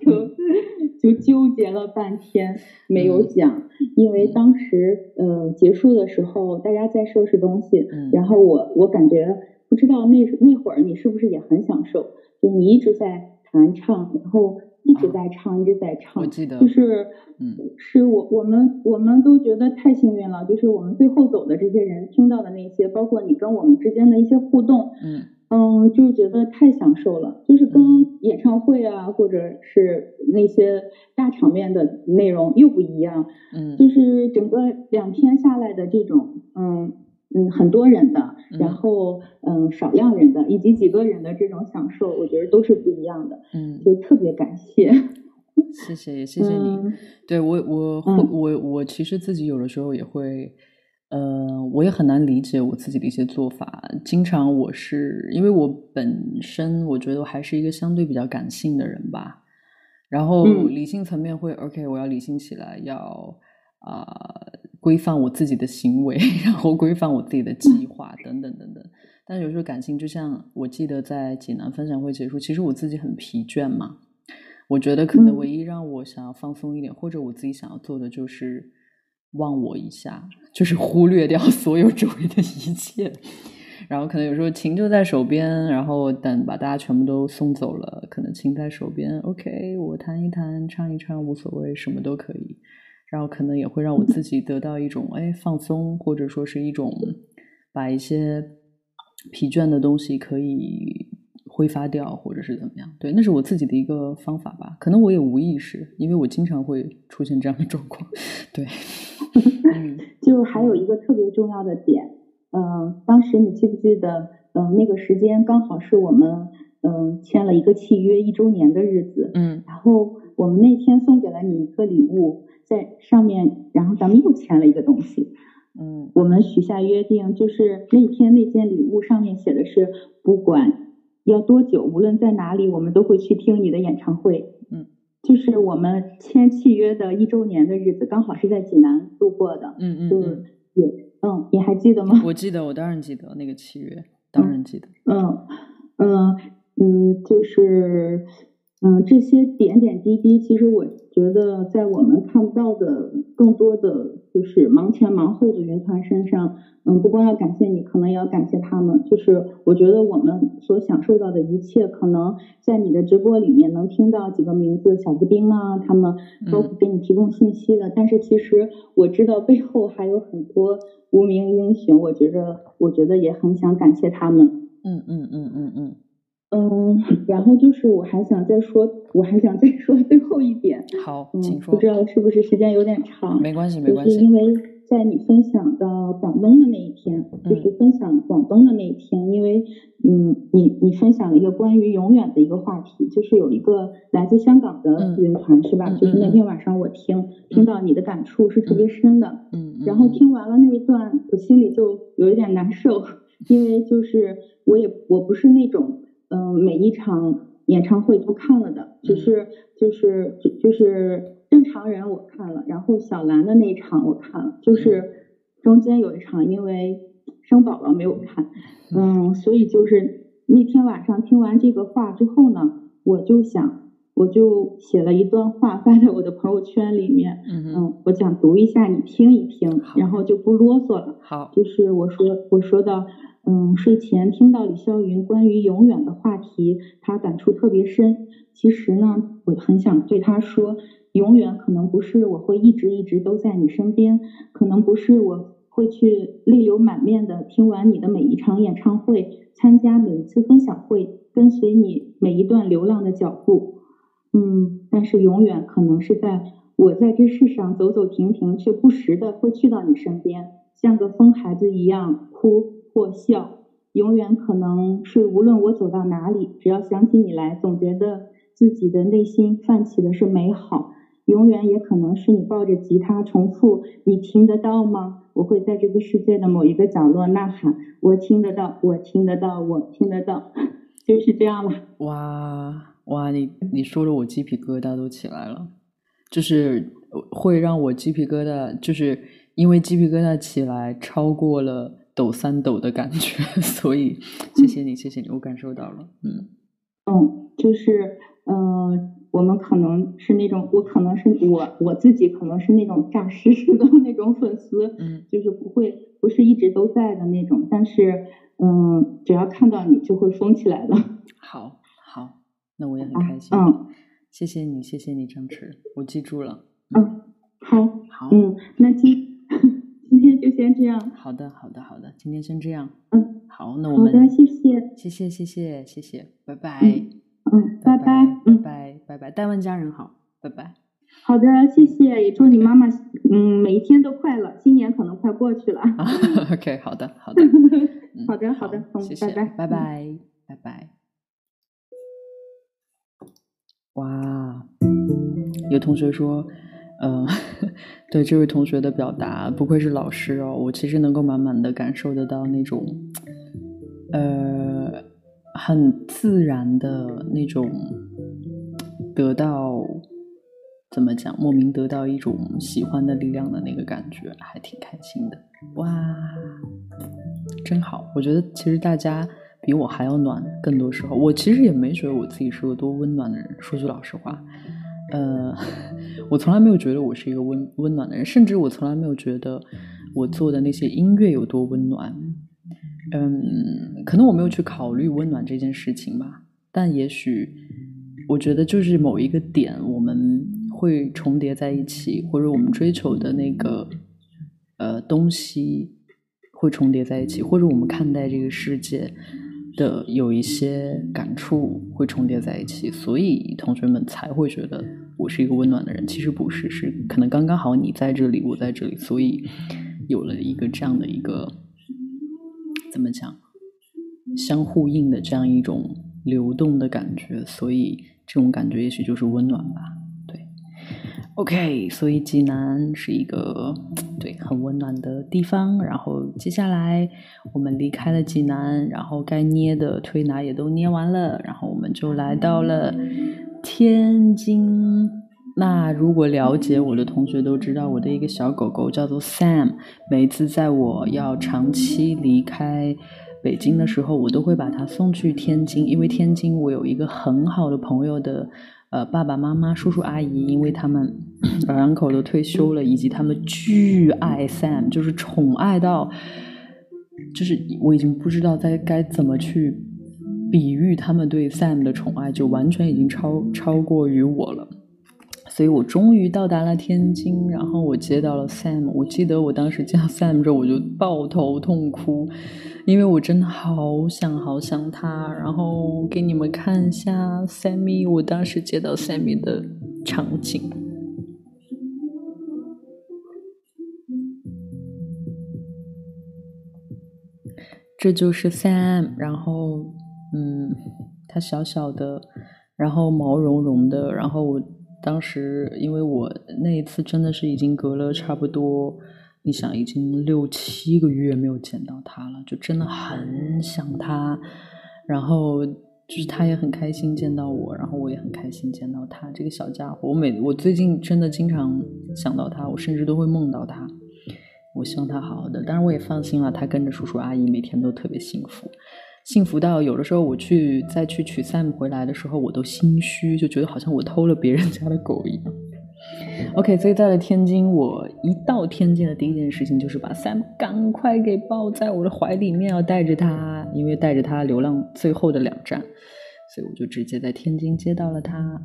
就就纠结了半天没有讲，因为当时呃结束的时候大家在收拾东西，然后我我感觉不知道那那会儿你是不是也很享受，就你一直在弹唱，然后一直在唱一直在唱，我记得就是嗯。是我我们我们都觉得太幸运了，就是我们最后走的这些人听到的那些，包括你跟我们之间的一些互动，嗯。嗯，就是觉得太享受了，就是跟演唱会啊，或者是那些大场面的内容又不一样。嗯，就是整个两天下来的这种，嗯嗯，很多人的，然后嗯少量人的，以及几个人的这种享受，我觉得都是不一样的。嗯，就特别感谢，谢谢，也谢谢你。对我，我我我其实自己有的时候也会。呃，我也很难理解我自己的一些做法。经常我是因为我本身我觉得我还是一个相对比较感性的人吧，然后理性层面会 OK，我要理性起来，要啊规范我自己的行为，然后规范我自己的计划等等等等。但有时候感情，就像我记得在济南分享会结束，其实我自己很疲倦嘛。我觉得可能唯一让我想要放松一点，或者我自己想要做的就是。忘我一下，就是忽略掉所有周围的一切，然后可能有时候琴就在手边，然后等把大家全部都送走了，可能琴在手边，OK，我弹一弹，唱一唱，无所谓，什么都可以。然后可能也会让我自己得到一种哎放松，或者说是一种把一些疲倦的东西可以。挥发掉，或者是怎么样？对，那是我自己的一个方法吧。可能我也无意识，因为我经常会出现这样的状况。对，就还有一个特别重要的点，嗯，当时你记不记得？嗯，那个时间刚好是我们嗯签了一个契约一周年的日子。嗯，然后我们那天送给了你一个礼物，在上面，然后咱们又签了一个东西。嗯，我们许下约定，就是那天那件礼物上面写的是不管。要多久？无论在哪里，我们都会去听你的演唱会。嗯，就是我们签契约的一周年的日子，刚好是在济南度过的。嗯嗯，就是也嗯，你还记得吗？我记得，我当然记得那个契约，当然记得。嗯嗯嗯，就是。嗯，这些点点滴滴，其实我觉得在我们看不到的更多的就是忙前忙后的云团身上，嗯，不光要感谢你，可能也要感谢他们。就是我觉得我们所享受到的一切，可能在你的直播里面能听到几个名字，小布丁啊，他们都给你提供信息的。但是其实我知道背后还有很多无名英雄，我觉着，我觉得也很想感谢他们。嗯嗯嗯嗯嗯。嗯，然后就是我还想再说，我还想再说最后一点。好，请说。不知道是不是时间有点长？没关系，没关系。就是因为在你分享到广东的那一天，就是分享广东的那一天，因为嗯，你你分享了一个关于永远的一个话题，就是有一个来自香港的乐团是吧？就是那天晚上我听听到你的感触是特别深的，嗯，然后听完了那一段，我心里就有一点难受，因为就是我也我不是那种嗯每一场演唱会都看了的，只是就是就是。正常人我看了，然后小兰的那一场我看了，就是中间有一场因为生宝宝没有看，嗯，所以就是那天晚上听完这个话之后呢，我就想，我就写了一段话发在我的朋友圈里面，嗯，我想读一下你听一听，然后就不啰嗦了。好，就是我说我说的，嗯，睡前听到李霄云关于永远的话题，他感触特别深。其实呢，我很想对他说。永远可能不是我会一直一直都在你身边，可能不是我会去泪流满面的听完你的每一场演唱会，参加每一次分享会，跟随你每一段流浪的脚步。嗯，但是永远可能是在我在这世上走走停停，却不时的会去到你身边，像个疯孩子一样哭或笑。永远可能是无论我走到哪里，只要想起你来，总觉得自己的内心泛起的是美好。永远也可能是你抱着吉他重复，你听得到吗？我会在这个世界的某一个角落呐喊，我听得到，我听得到，我听得到，就是这样了。哇哇，你你说的我鸡皮疙瘩都起来了，就是会让我鸡皮疙瘩，就是因为鸡皮疙瘩起来超过了抖三抖的感觉，所以谢谢你，谢谢你，我感受到了，嗯嗯，就是嗯。我们可能是那种，我可能是我我自己可能是那种诈尸式的那种粉丝，嗯，就是不会不是一直都在的那种，但是嗯，只要看到你就会疯起来的。好，那我也很开心。嗯，谢谢你，谢谢你，张弛，我记住了。嗯，好，好，嗯，那今 今天就先这样。好的，好的，好的，今天先这样。嗯，好，那我们好的，谢谢，谢谢，谢谢，谢谢，拜拜。嗯，拜拜，拜拜，拜拜，代问家人好，拜拜。好的，谢谢，也祝你妈妈，嗯，每一天都快乐。新年可能快过去了。OK，好的，好的，好的，好的，谢谢，拜拜，拜拜，拜拜。哇，有同学说，嗯，对这位同学的表达，不愧是老师哦，我其实能够满满的感受得到那种，呃。很自然的那种得到，怎么讲？莫名得到一种喜欢的力量的那个感觉，还挺开心的。哇，真好！我觉得其实大家比我还要暖，更多时候我其实也没觉得我自己是个多温暖的人。说句老实话，呃，我从来没有觉得我是一个温温暖的人，甚至我从来没有觉得我做的那些音乐有多温暖。嗯，可能我没有去考虑温暖这件事情吧，但也许我觉得就是某一个点，我们会重叠在一起，或者我们追求的那个呃东西会重叠在一起，或者我们看待这个世界的有一些感触会重叠在一起，所以同学们才会觉得我是一个温暖的人。其实不是，是可能刚刚好你在这里，我在这里，所以有了一个这样的一个。怎么讲？相互应的这样一种流动的感觉，所以这种感觉也许就是温暖吧。，OK，所以济南是一个对很温暖的地方。然后接下来我们离开了济南，然后该捏的推拿也都捏完了，然后我们就来到了天津。那如果了解我的同学都知道，我的一个小狗狗叫做 Sam。每次在我要长期离开北京的时候，我都会把它送去天津，因为天津我有一个很好的朋友的呃爸爸妈妈、叔叔阿姨，因为他们老两口都退休了，以及他们巨爱 Sam，就是宠爱到，就是我已经不知道该该怎么去比喻他们对 Sam 的宠爱，就完全已经超超过于我了。所以我终于到达了天津，然后我接到了 Sam。我记得我当时见到 Sam 之后，我就抱头痛哭，因为我真的好想好想他。然后给你们看一下 Sammy，我当时接到 Sammy 的场景。这就是 Sam，然后，嗯，他小小的，然后毛茸茸的，然后我当时因为我那一次真的是已经隔了差不多，你想已经六七个月没有见到他了，就真的很想他，然后就是他也很开心见到我，然后我也很开心见到他这个小家伙，我每我最近真的经常想到他，我甚至都会梦到他。我希望他好好的，当然我也放心了。他跟着叔叔阿姨每天都特别幸福，幸福到有的时候我去再去取 Sam 回来的时候，我都心虚，就觉得好像我偷了别人家的狗一样。OK，所以在了天津，我一到天津的第一件事情就是把 Sam 赶快给抱在我的怀里面，要带着他，因为带着他流浪最后的两站，所以我就直接在天津接到了他。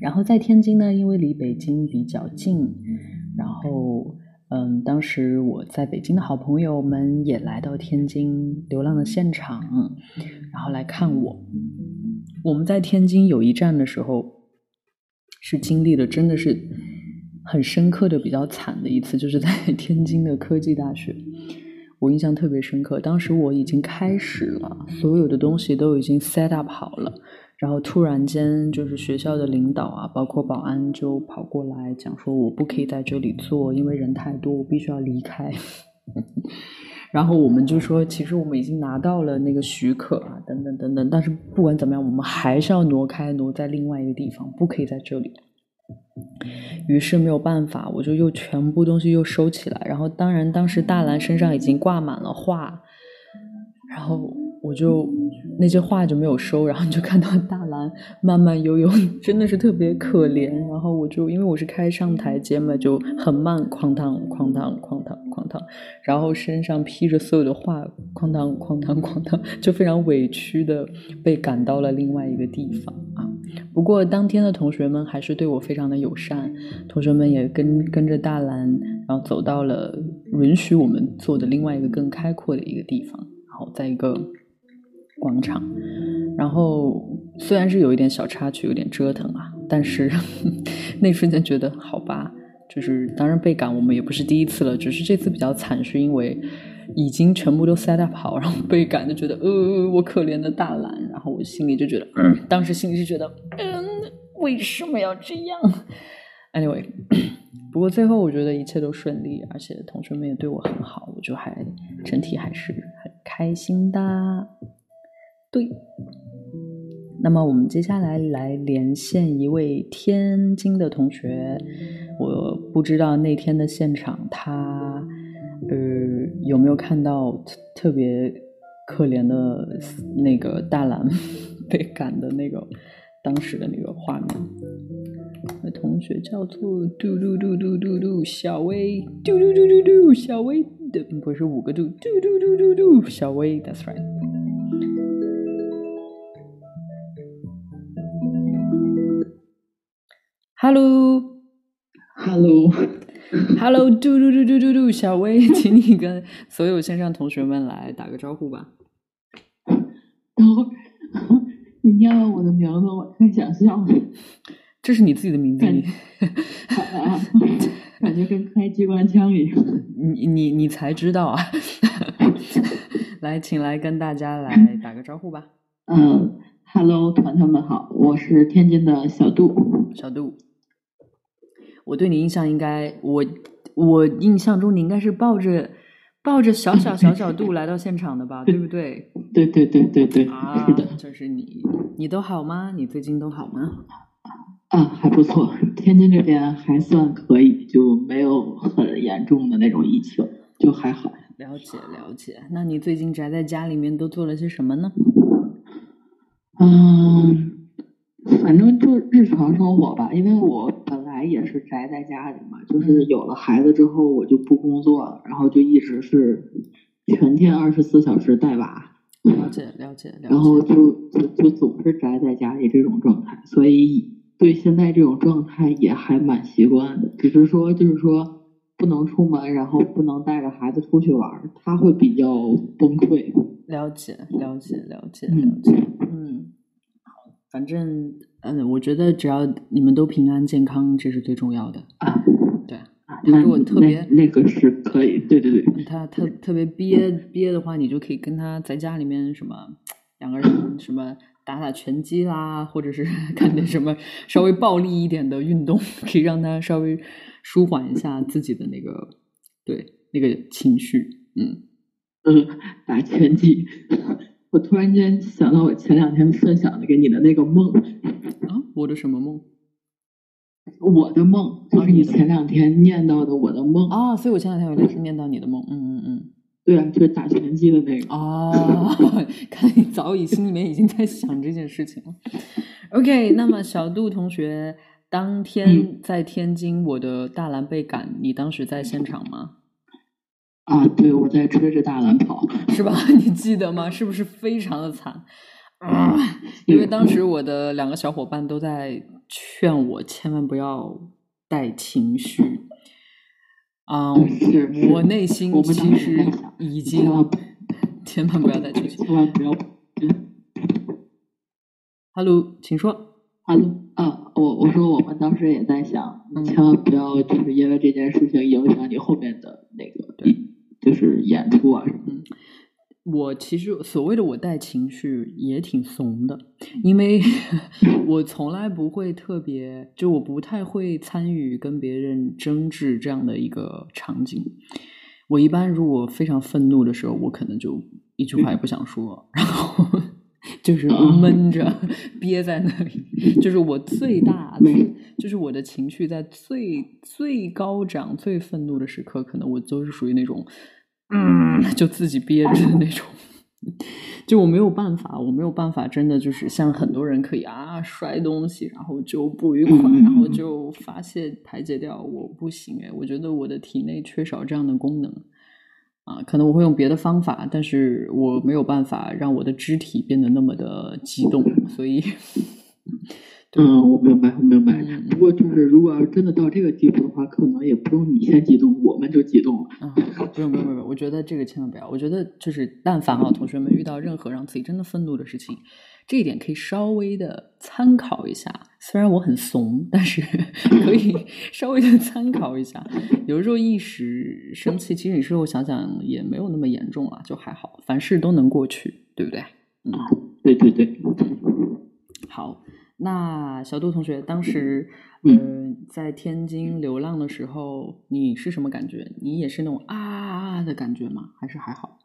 然后在天津呢，因为离北京比较近，然后。嗯，当时我在北京的好朋友们也来到天津流浪的现场，然后来看我。我们在天津有一站的时候，是经历了真的是很深刻的、比较惨的一次，就是在 天津的科技大学，我印象特别深刻。当时我已经开始了，所有的东西都已经 set up 好了。然后突然间，就是学校的领导啊，包括保安就跑过来讲说，我不可以在这里做，因为人太多，我必须要离开。然后我们就说，其实我们已经拿到了那个许可啊，等等等等，但是不管怎么样，我们还是要挪开，挪在另外一个地方，不可以在这里。于是没有办法，我就又全部东西又收起来。然后当然，当时大兰身上已经挂满了画，然后。我就那些画就没有收，然后你就看到大蓝慢慢悠悠，真的是特别可怜。然后我就因为我是开上台阶嘛，就很慢，哐当哐当哐当哐当，然后身上披着所有的画，哐当哐当哐当，就非常委屈的被赶到了另外一个地方啊。不过当天的同学们还是对我非常的友善，同学们也跟跟着大蓝，然后走到了允许我们坐的另外一个更开阔的一个地方，然后在一个。广场，然后虽然是有一点小插曲，有点折腾啊，但是 那瞬间觉得好吧，就是当然被赶我们也不是第一次了，只是这次比较惨，是因为已经全部都 set up 好，然后被赶就觉得呃，我可怜的大懒，然后我心里就觉得，当时心里就觉得，嗯，为什么要这样？Anyway，不过最后我觉得一切都顺利，而且同学们也对我很好，我就还整体还是很开心的。对，那么我们接下来来连线一位天津的同学，我不知道那天的现场他呃有没有看到特别可怜的那个大蓝被赶的那个当时的那个画面。那同学叫做嘟嘟嘟嘟嘟嘟小薇，嘟嘟嘟嘟嘟小薇。不是五个嘟嘟嘟嘟嘟嘟小薇，That's right。Hello，Hello，Hello，嘟嘟嘟嘟嘟嘟，小薇，请你跟所有线上同学们来打个招呼吧。等会儿，你念了我的名字，我太想笑了。这是你自己的名字，感觉跟开机关枪一样。你你你才知道啊！来，请来跟大家来打个招呼吧。嗯，Hello，团团们好，我是天津的小杜，小杜。我对你印象应该，我我印象中你应该是抱着抱着小小小小度来到现场的吧，对不对？对对对对对，是的，就 是你，你都好吗？你最近都好吗？啊，还不错，天津这边还算可以，就没有很严重的那种疫情，就还好。了解了解，那你最近宅在家里面都做了些什么呢？嗯。反正就日常生活吧，因为我本来也是宅在家里嘛，就是有了孩子之后我就不工作了，然后就一直是全天二十四小时带娃。了解了解了解。然后就就就总是宅在家里这种状态，所以对现在这种状态也还蛮习惯的。只是说就是说不能出门，然后不能带着孩子出去玩，他会比较崩溃。了解了解了解了解，嗯。反正，嗯，我觉得只要你们都平安健康，这是最重要的。啊，对，他如果特别那个是可以，对对对，他特特别憋 憋的话，你就可以跟他在家里面什么两个人 什么打打拳击啦，或者是 干点什么稍微暴力一点的运动，可以让他稍微舒缓一下自己的那个对那个情绪。嗯嗯，打拳击，我突然间想到我前两天分享的给你的那个梦啊，我的什么梦？我的梦就是你前两天念叨的我的梦啊，所以我前两天有念叨你的梦，嗯嗯嗯，对啊，就是打拳击的那个哦，看你早已心里面已经在想这件事情了。OK，那么小杜同学当天在天津，我的大蓝被赶，你当时在现场吗？啊，对，我在追着大蓝跑，是吧？你记得吗？是不是非常的惨啊？因为当时我的两个小伙伴都在。劝我千万不要带情绪啊！我内心其实已经千万不要带情绪，千万不要。Hello，请说。Hello，啊，我我说我们当时也在想，千万不要就是因为这件事情影响你后面的那个，就是演出啊什么。我其实所谓的我带情绪也挺怂的，因为 我从来不会特别，就我不太会参与跟别人争执这样的一个场景。我一般如果非常愤怒的时候，我可能就一句话也不想说，然后 就是闷着憋在那里。就是我最大 的，就是我的情绪在最最高涨、最愤怒的时刻，可能我都是属于那种。嗯，就自己憋着的那种，就我没有办法，我没有办法，真的就是像很多人可以啊摔东西，然后就不愉快，然后就发泄排解掉。我不行哎，我觉得我的体内缺少这样的功能啊，可能我会用别的方法，但是我没有办法让我的肢体变得那么的激动，所以。嗯，我明白，我明白。不过就是，如果要是真的到这个地步的话，可能也不用你先激动，我们就激动了。嗯，不用，不用，不用。我觉得这个千万不要。我觉得就是，但凡啊，同学们遇到任何让自己真的愤怒的事情，这一点可以稍微的参考一下。虽然我很怂，但是 可以稍微的参考一下。有的时候一时生气，其实你事后想想也没有那么严重了，就还好，凡事都能过去，对不对？嗯，对对对。好。那小杜同学当时，嗯，在天津流浪的时候，你是什么感觉？你也是那种啊啊啊的感觉吗？还是还好？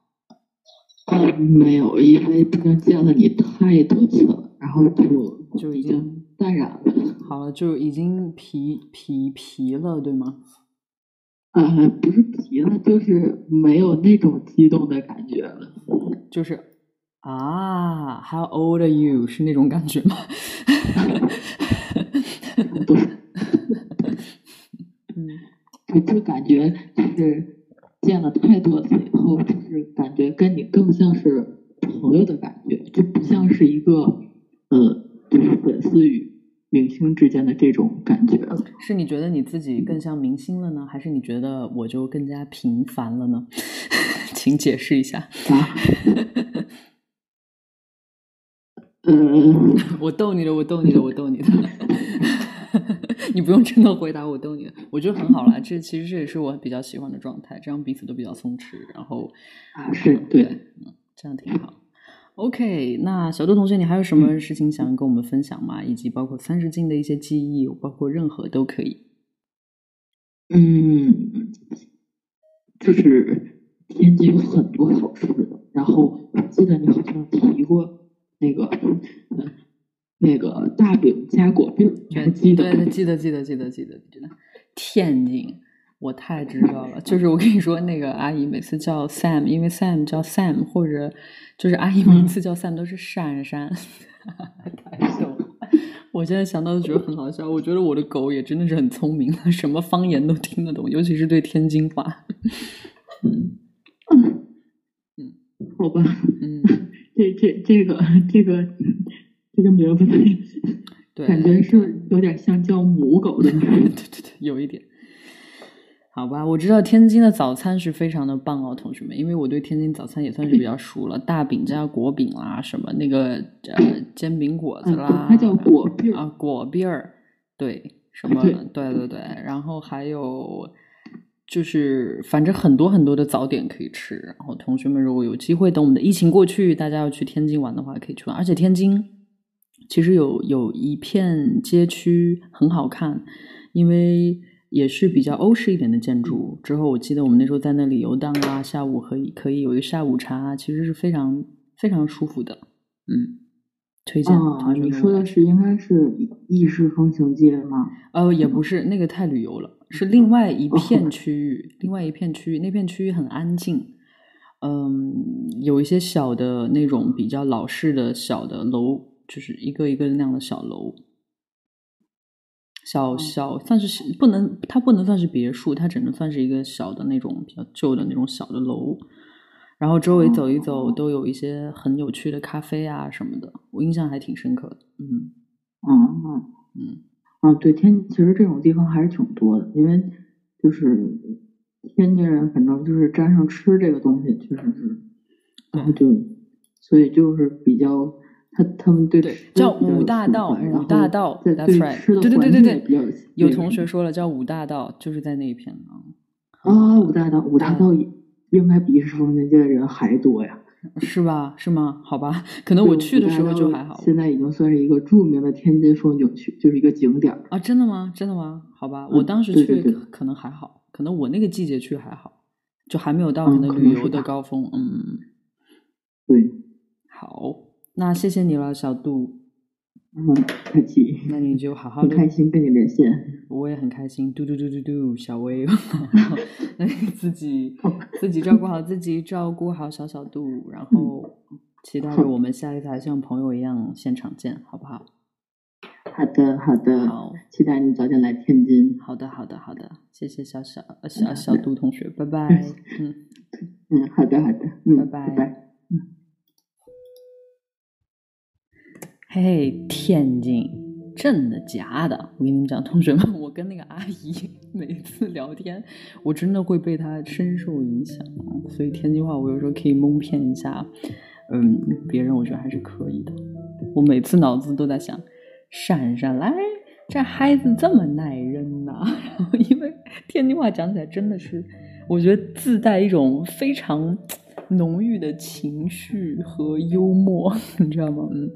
没有，因为毕竟见了你太多次了，然后就就已经淡然了。好了，就已经疲疲疲了，对吗？啊，不是疲了，就是没有那种激动的感觉了，就是。啊，How old are you？是那种感觉吗？嗯，就感觉就是见了太多次以后，就是感觉跟你更像是朋友的感觉，就不像是一个呃，就是粉丝与明星之间的这种感觉。是你觉得你自己更像明星了呢，还是你觉得我就更加平凡了呢？请解释一下。嗯，我逗你的，我逗你的，我逗你的，你不用真的回答，我逗你的，我觉得很好啦。这其实这也是我比较喜欢的状态，这样彼此都比较松弛，然后啊，是对，嗯，这样挺好。OK，那小杜同学，你还有什么事情想跟我们分享吗？以及包括三十斤的一些记忆，包括任何都可以。嗯，就是天津有很多好吃的，然后我记得你好像提过。那个，那个大饼加果饼，记得对，记得记得记得记得记得。天津，我太知道了。就是我跟你说，那个阿姨每次叫 Sam，因为 Sam 叫 Sam，或者就是阿姨每次叫 Sam 都是珊珊，太逗了。我现在想到都觉得很好笑。我觉得我的狗也真的是很聪明，什么方言都听得懂，尤其是对天津话。嗯嗯，好吧，嗯。这这这个这个这个名字，对，感觉是有点像叫母狗的名字，对对对，有一点。好吧，我知道天津的早餐是非常的棒哦，同学们，因为我对天津早餐也算是比较熟了，大饼加果饼啦，什么那个呃煎饼果子啦，它叫果篦啊，果饼儿，对，什么，对对对，然后还有就是反正很多很多的早点可以吃。然后同学们如果有机会，等我们的疫情过去，大家要去天津玩的话，可以去玩。而且天津其实有有一片街区很好看，因为也是比较欧式一点的建筑。之后我记得我们那时候在那里游荡啊，下午可以可以有一个下午茶，其实是非常非常舒服的。嗯。推荐啊！你说的是应该是意式风情街吗？呃，也不是，那个太旅游了，是另外一 片区域，另外一片区域，那片区域很安静，嗯，有一些小的那种比较老式的小的楼，就是一个一个那样的小楼，小小算是不能，它不能算是别墅，它只能算是一个小的那种比较旧的那种小的楼。然后周围走一走，都有一些很有趣的咖啡啊什么的，我印象还挺深刻的。嗯。嗯嗯。嗯啊，对，天其实这种地方还是挺多的，因为就是天津人，反正就是沾上吃这个东西，确实是，然后就所以就是比较他他们对叫五大道，五大道，That's right，对对对对对，有同学。说了叫五大道，就是在那一片啊啊，五大道，五大道。应该比是风情街的人还多呀，是吧？是吗？好吧，可能我去的时候就还好。现在已经算是一个著名的天津风景区，就是一个景点啊！真的吗？真的吗？好吧，我当时去可能还好，可能我那个季节去还好，就还没有到可能旅游的高峰。嗯，对，好，那谢谢你了，小杜。嗯，客气。那你就好好的。开心跟你连线。我也很开心。嘟嘟嘟嘟嘟，小薇，那 自己自己照顾好自己，照顾好小小度，然后期待着我们下一次还像朋友一样现场见，好不好？好的，好的。好，期待你早点来天津。好的，好的，好的。谢谢小小小小杜同学，拜拜。嗯嗯，好的，好的。嗯，拜拜，拜拜。嘿嘿，天津，真的假的？我跟你们讲，同学们，我跟那个阿姨每次聊天，我真的会被她深受影响。所以天津话我有时候可以蒙骗一下，嗯，别人我觉得还是可以的。我每次脑子都在想，闪闪来，这孩子这么耐人呐。然后因为天津话讲起来真的是，我觉得自带一种非常浓郁的情绪和幽默，你知道吗？嗯。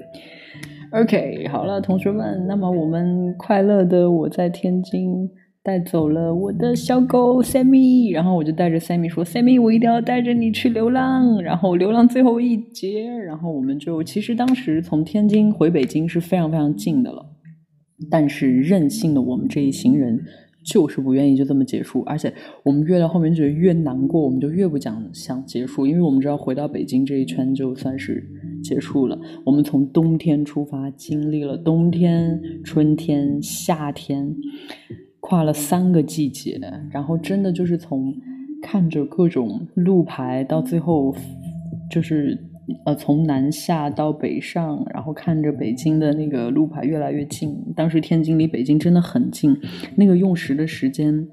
OK，好了，同学们，那么我们快乐的我在天津带走了我的小狗 Sammy，然后我就带着 Sammy 说：“Sammy，我一定要带着你去流浪。”然后流浪最后一节，然后我们就其实当时从天津回北京是非常非常近的了，但是任性的我们这一行人。就是不愿意就这么结束，而且我们越到后面觉得越难过，我们就越不讲想结束，因为我们知道回到北京这一圈就算是结束了。我们从冬天出发，经历了冬天、春天、夏天，跨了三个季节，然后真的就是从看着各种路牌到最后就是。呃，从南下到北上，然后看着北京的那个路牌越来越近。当时天津离北京真的很近，那个用时的时间，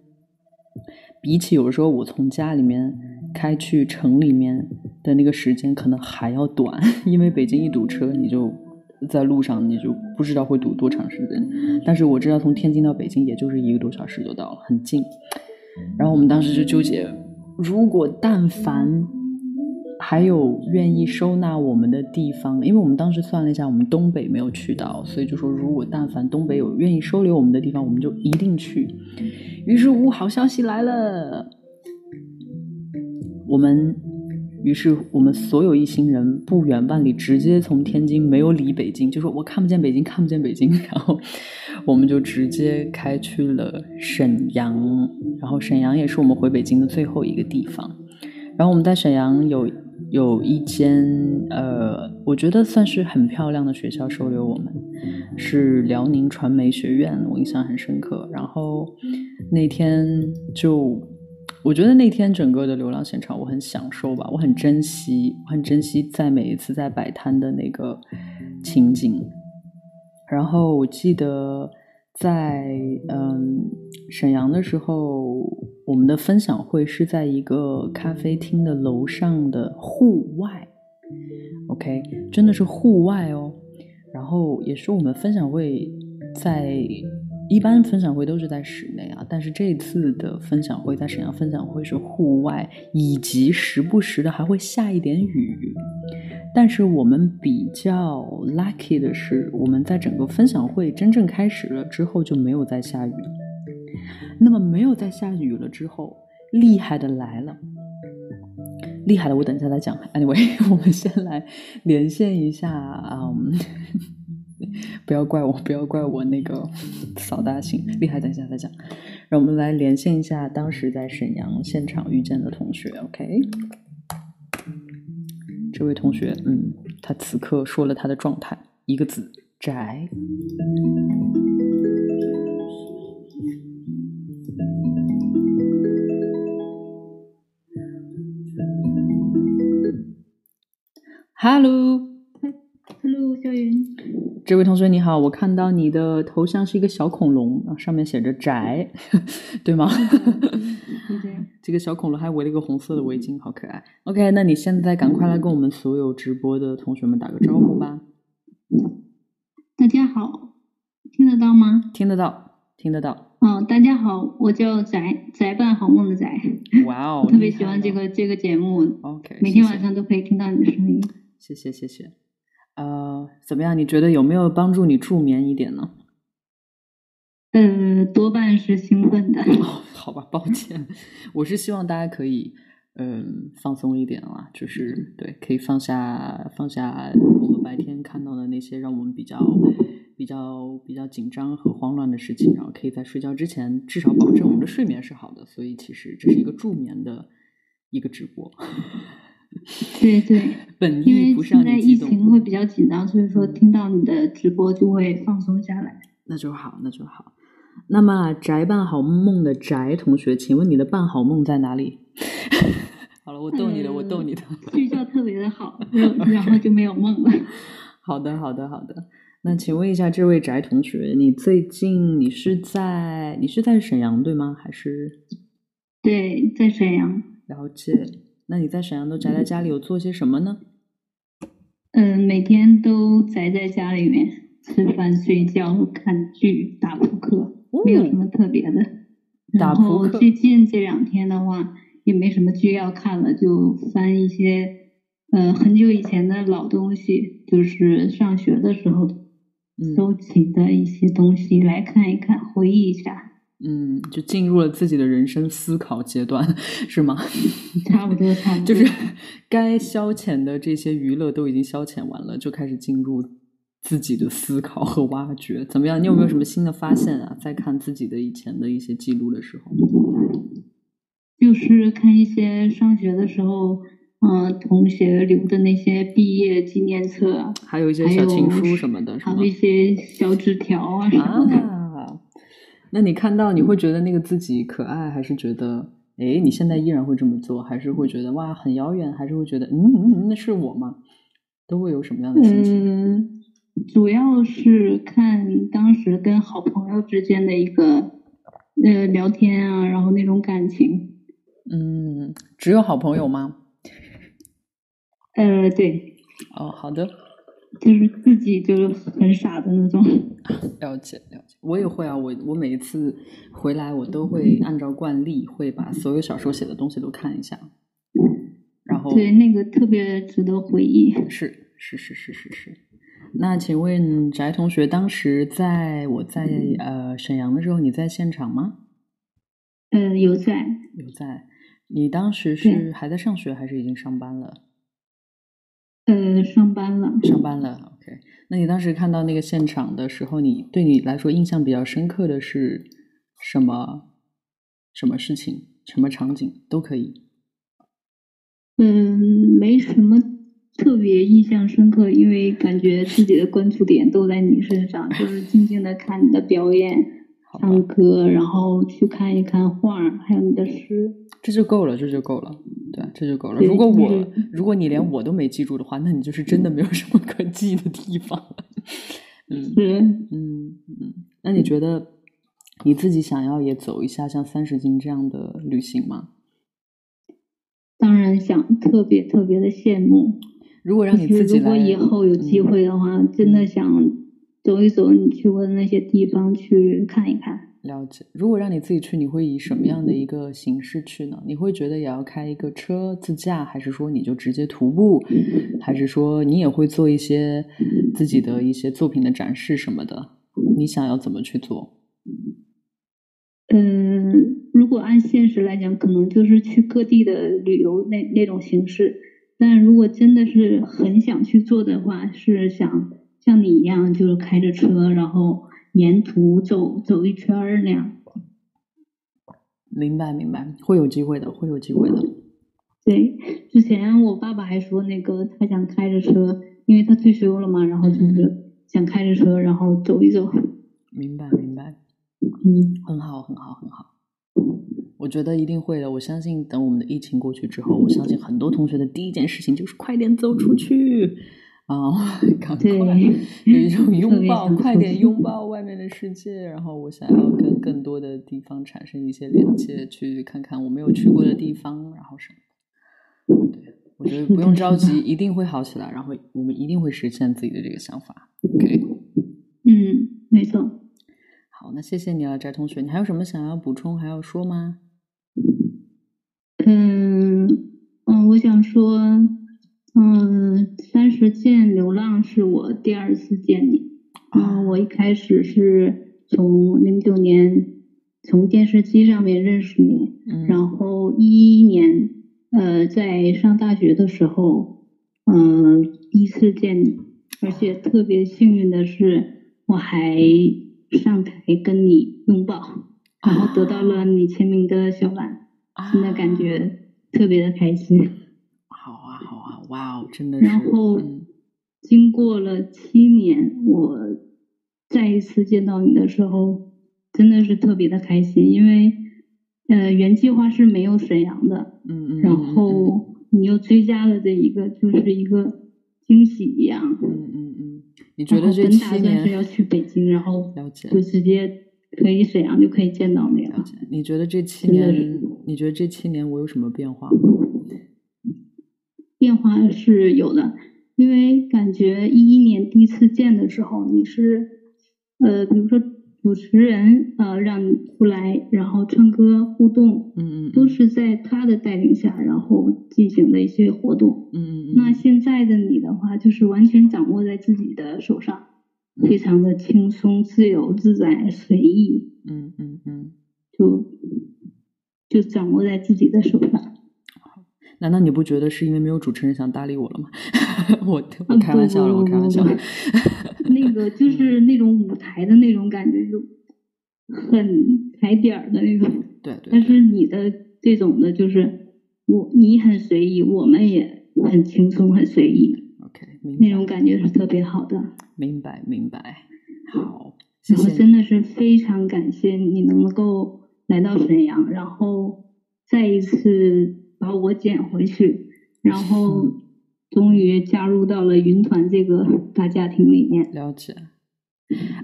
比起有时候我从家里面开去城里面的那个时间可能还要短。因为北京一堵车，你就在路上你就不知道会堵多长时间。但是我知道从天津到北京也就是一个多小时就到了，很近。然后我们当时就纠结，如果但凡。还有愿意收纳我们的地方，因为我们当时算了一下，我们东北没有去到，所以就说如果但凡东北有愿意收留我们的地方，我们就一定去。于是乎，好消息来了，我们于是我们所有一行人不远万里，直接从天津没有离北京，就说我看不见北京，看不见北京，然后我们就直接开去了沈阳，然后沈阳也是我们回北京的最后一个地方，然后我们在沈阳有。有一间呃，我觉得算是很漂亮的学校收留我们，是辽宁传媒学院，我印象很深刻。然后那天就，我觉得那天整个的流浪现场我很享受吧，我很珍惜，我很珍惜在每一次在摆摊的那个情景。然后我记得。在嗯沈阳的时候，我们的分享会是在一个咖啡厅的楼上的户外，OK，真的是户外哦。然后也是我们分享会在一般分享会都是在室内啊，但是这次的分享会在沈阳分享会是户外，以及时不时的还会下一点雨。但是我们比较 lucky 的是，我们在整个分享会真正开始了之后就没有再下雨。那么没有再下雨了之后，厉害的来了，厉害的我等一下再讲。Anyway，我们先来连线一下啊。不要怪我，不要怪我那个扫大兴厉害。等一下再讲，让我们来连线一下当时在沈阳现场遇见的同学。OK，这位同学，嗯，他此刻说了他的状态，一个字：宅。Hello，Hello，小云。这位同学你好，我看到你的头像是一个小恐龙，上面写着“宅”，对吗？对。这个小恐龙还围了一个红色的围巾，好可爱。OK，那你现在赶快来跟我们所有直播的同学们打个招呼吧。大家好，听得到吗？听得到，听得到。哦，大家好，我叫宅宅伴好梦的宅。哇哦，我特别喜欢这个这个节目。OK，每天晚上都可以听到你的声音。谢谢，谢谢。呃，怎么样？你觉得有没有帮助你助眠一点呢？呃，多半是兴奋的。好吧，抱歉，我是希望大家可以嗯放松一点啦，就是对，可以放下放下我们白天看到的那些让我们比较比较比较紧张和慌乱的事情，然后可以在睡觉之前至少保证我们的睡眠是好的。所以其实这是一个助眠的一个直播。对对，本意不是现在疫情会比较紧张，所以说听到你的直播就会放松下来。那就好，那就好。那么宅办好梦的宅同学，请问你的办好梦在哪里？好了，我逗你的，我逗你的。睡觉特别的好，然后就没有梦了。好的，好的，好的。那请问一下，这位宅同学，你最近你是在你是在沈阳对吗？还是？对，在沈阳。了解。那你在沈阳都宅在家里，有做些什么呢？嗯，每天都宅在家里面吃饭、睡觉、看剧、打扑克，没有什么特别的。打扑克。最近这两天的话，也没什么剧要看了，就翻一些呃很久以前的老东西，就是上学的时候收集的一些东西来看一看，回忆一下。嗯，就进入了自己的人生思考阶段，是吗？差不多，差不多。就是该消遣的这些娱乐都已经消遣完了，就开始进入自己的思考和挖掘。怎么样？你有没有什么新的发现啊？在看自己的以前的一些记录的时候，就是看一些上学的时候，嗯，同学留的那些毕业纪念册，还有一些小情书什么的，还有一些小纸条啊什么的。那你看到你会觉得那个自己可爱，还是觉得哎，你现在依然会这么做，还是会觉得哇很遥远，还是会觉得嗯嗯嗯那是我吗？都会有什么样的心情？嗯，主要是看当时跟好朋友之间的一个呃聊天啊，然后那种感情。嗯，只有好朋友吗？呃，对。哦，好的。就是自己就是很傻的那种。了解了解，我也会啊，我我每一次回来，我都会按照惯例会把所有小时候写的东西都看一下，然后对那个特别值得回忆。是是是是是是。那请问翟同学，当时在我在呃沈阳的时候，你在现场吗？嗯，有在有在。你当时是还在上学，还是已经上班了？呃，上班了。上班了。那你当时看到那个现场的时候，你对你来说印象比较深刻的是什么？什么事情？什么场景都可以。嗯，没什么特别印象深刻，因为感觉自己的关注点都在你身上，就是静静的看你的表演。唱歌，然后去看一看画，还有你的诗，这就够了，这就够了，对，这就够了。如果我，如果你连我都没记住的话，那你就是真的没有什么可记的地方了。嗯，是，嗯嗯。那你觉得你自己想要也走一下像三十斤这样的旅行吗？当然想，特别特别的羡慕。如果让你自己如果以后有机会的话，真的想。走一走你去过的那些地方去看一看。了解。如果让你自己去，你会以什么样的一个形式去呢？你会觉得也要开一个车自驾，还是说你就直接徒步，还是说你也会做一些自己的一些作品的展示什么的？你想要怎么去做？嗯，如果按现实来讲，可能就是去各地的旅游那那种形式。但如果真的是很想去做的话，是想像你一样，就是开着车，然后。沿途走走一圈儿那样，明白明白，会有机会的，会有机会的。对，之前我爸爸还说，那个他想开着车，因为他退休了嘛，然后就是想开着车，然后走一走。明白明白，嗯，很好很好很好，我觉得一定会的。我相信等我们的疫情过去之后，我相信很多同学的第一件事情就是快点走出去。啊，赶快有一种 拥抱，快点拥抱外面的世界。然后我想要跟更多的地方产生一些连接，去看看我没有去过的地方，然后什么。对，我觉得不用着急，一定会好起来。然后我们一定会实现自己的这个想法。OK，嗯，没错。好，那谢谢你了，翟同学。你还有什么想要补充，还要说吗？嗯嗯，我想说。嗯，三十见流浪是我第二次见你。嗯，我一开始是从零九年从电视机上面认识你，然后一一年呃在上大学的时候，嗯第一次见你，而且特别幸运的是我还上台跟你拥抱，然后得到了你签名的小蓝，现在感觉特别的开心。哇哦，真的是。然后经过了七年，我再一次见到你的时候，真的是特别的开心，因为呃原计划是没有沈阳的，嗯嗯，然后你又追加了这一个，就是一个惊喜一样，嗯嗯嗯。你觉得这七年是要去北京，然后，就直接可以沈阳就可以见到你了。你觉得这七年，你觉得这七年我有什么变化吗？变化是有的，因为感觉一一年第一次见的时候，你是呃，比如说主持人呃，让你出来，然后唱歌互动，嗯嗯，都是在他的带领下，然后进行的一些活动，嗯嗯嗯。那现在的你的话，就是完全掌握在自己的手上，非常的轻松、自由自在、随意，嗯嗯嗯，就就掌握在自己的手上。难道你不觉得是因为没有主持人想搭理我了吗？我我开玩笑了，我开玩笑。那个就是那种舞台的那种感觉，就很踩点儿的那种。对对。但是你的这种的，就是我你很随意，我们也很轻松，很随意。OK，那种感觉是特别好的。明白明白。好，然后真的是非常感谢你能够来到沈阳，然后再一次。把我捡回去，然后终于加入到了云团这个大家庭里面。了解。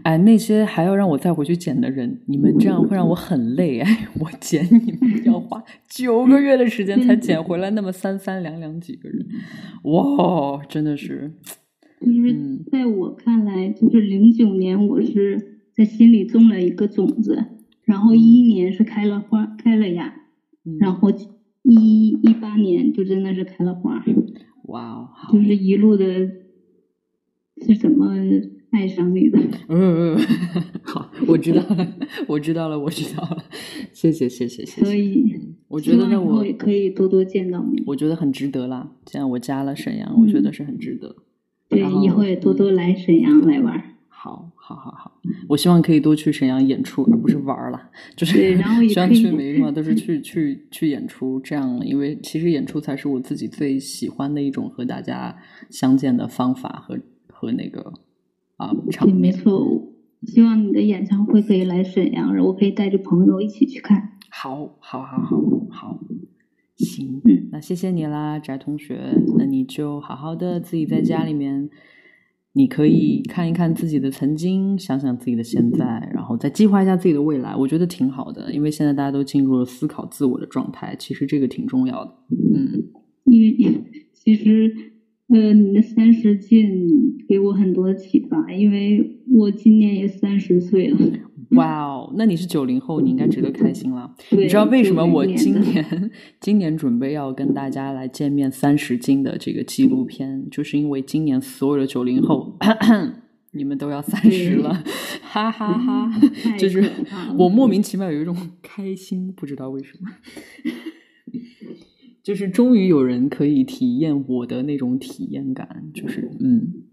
哎，那些还要让我再回去捡的人，你们这样会让我很累。哎，我捡你们要花九个月的时间才捡回来那么三三两两几个人，哇，真的是。就是在我看来，就是零九年我是在心里种了一个种子，然后一一年是开了花开了芽，然后。一一八年就真的是开了花，哇哦！就是一路的，是怎么爱上你的？嗯嗯，好，我知道了，我知道了，我知道了，谢谢谢谢谢谢。所以，我觉得呢，我也可以多多见到你。我觉得很值得啦，既然我加了沈阳，我觉得是很值得。对，以后也多多来沈阳来玩。好，好，好，好，我希望可以多去沈阳演出，而不是玩儿了。就是，然后 希望去每个地方都是去去去演出，这样，因为其实演出才是我自己最喜欢的一种和大家相见的方法和和那个啊场。对，没错。希望你的演唱会可以来沈阳，我可以带着朋友一起去看。好，好，好，好，好，行，那谢谢你啦，翟同学。那你就好好的自己在家里面。你可以看一看自己的曾经，想想自己的现在，然后再计划一下自己的未来，我觉得挺好的。因为现在大家都进入了思考自我的状态，其实这个挺重要的。嗯，因为其实呃，你的三十进给我很多启发，因为我今年也三十岁了。哇哦，那你是九零后，你应该值得开心了。你知道为什么我今年 今年准备要跟大家来见面三十斤的这个纪录片，就是因为今年所有的九零后，你们都要三十了，哈哈哈！就是我莫名其妙有一种 开心，不知道为什么。就是终于有人可以体验我的那种体验感，就是嗯，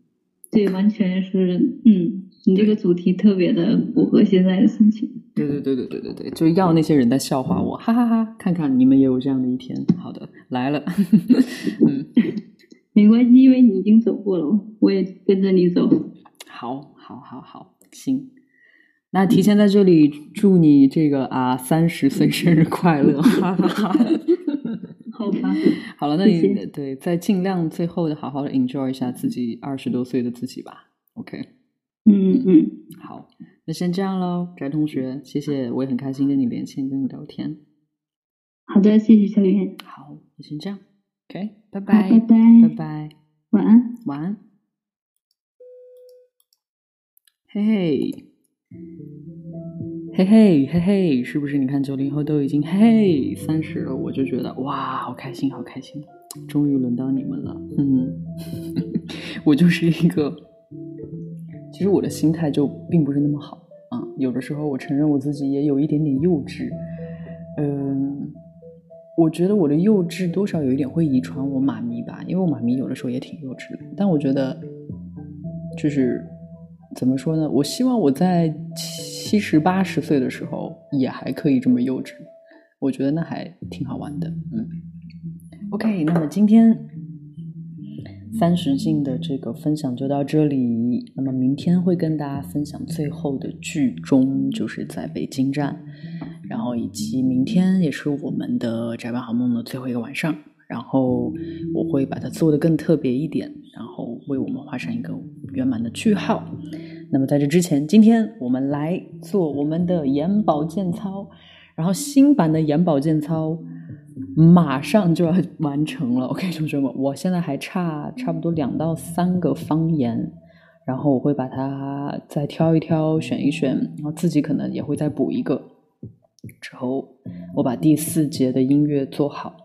对，完全是嗯，你这个主题特别的符合现在的心情。对对对对对对对，就要那些人在笑话我，哈哈哈！看看你们也有这样的一天。好的，来了，嗯，没关系，因为你已经走过了，我也跟着你走。好，好，好，好，行。那提前在这里祝你这个啊三十岁生日快乐，哈哈哈。好吧，好了，那你对再尽量最后的好好的 enjoy 一下自己二十多岁的自己吧。OK，嗯嗯，好，那先这样喽，翟同学，谢谢，我也很开心跟你连线，跟你聊天。好的，谢谢小云。好，那先这样，OK，拜拜，拜拜，拜拜，晚安，晚安，嘿嘿。嘿嘿嘿嘿，是不是？你看九零后都已经嘿嘿三十了，我就觉得哇，好开心，好开心，终于轮到你们了。嗯，我就是一个，其实我的心态就并不是那么好啊。有的时候我承认我自己也有一点点幼稚。嗯，我觉得我的幼稚多少有一点会遗传我妈咪吧，因为我妈咪有的时候也挺幼稚的。但我觉得，就是怎么说呢？我希望我在。七十八十岁的时候也还可以这么幼稚，我觉得那还挺好玩的。嗯，OK，那么今天三十进的这个分享就到这里。那么明天会跟大家分享最后的剧终，就是在北京站，然后以及明天也是我们的宅版好梦的最后一个晚上，然后我会把它做的更特别一点，然后为我们画上一个圆满的句号。那么在这之前，今天我们来做我们的眼保健操，然后新版的眼保健操马上就要完成了。OK，同学们，我现在还差差不多两到三个方言，然后我会把它再挑一挑，选一选，然后自己可能也会再补一个。之后我把第四节的音乐做好。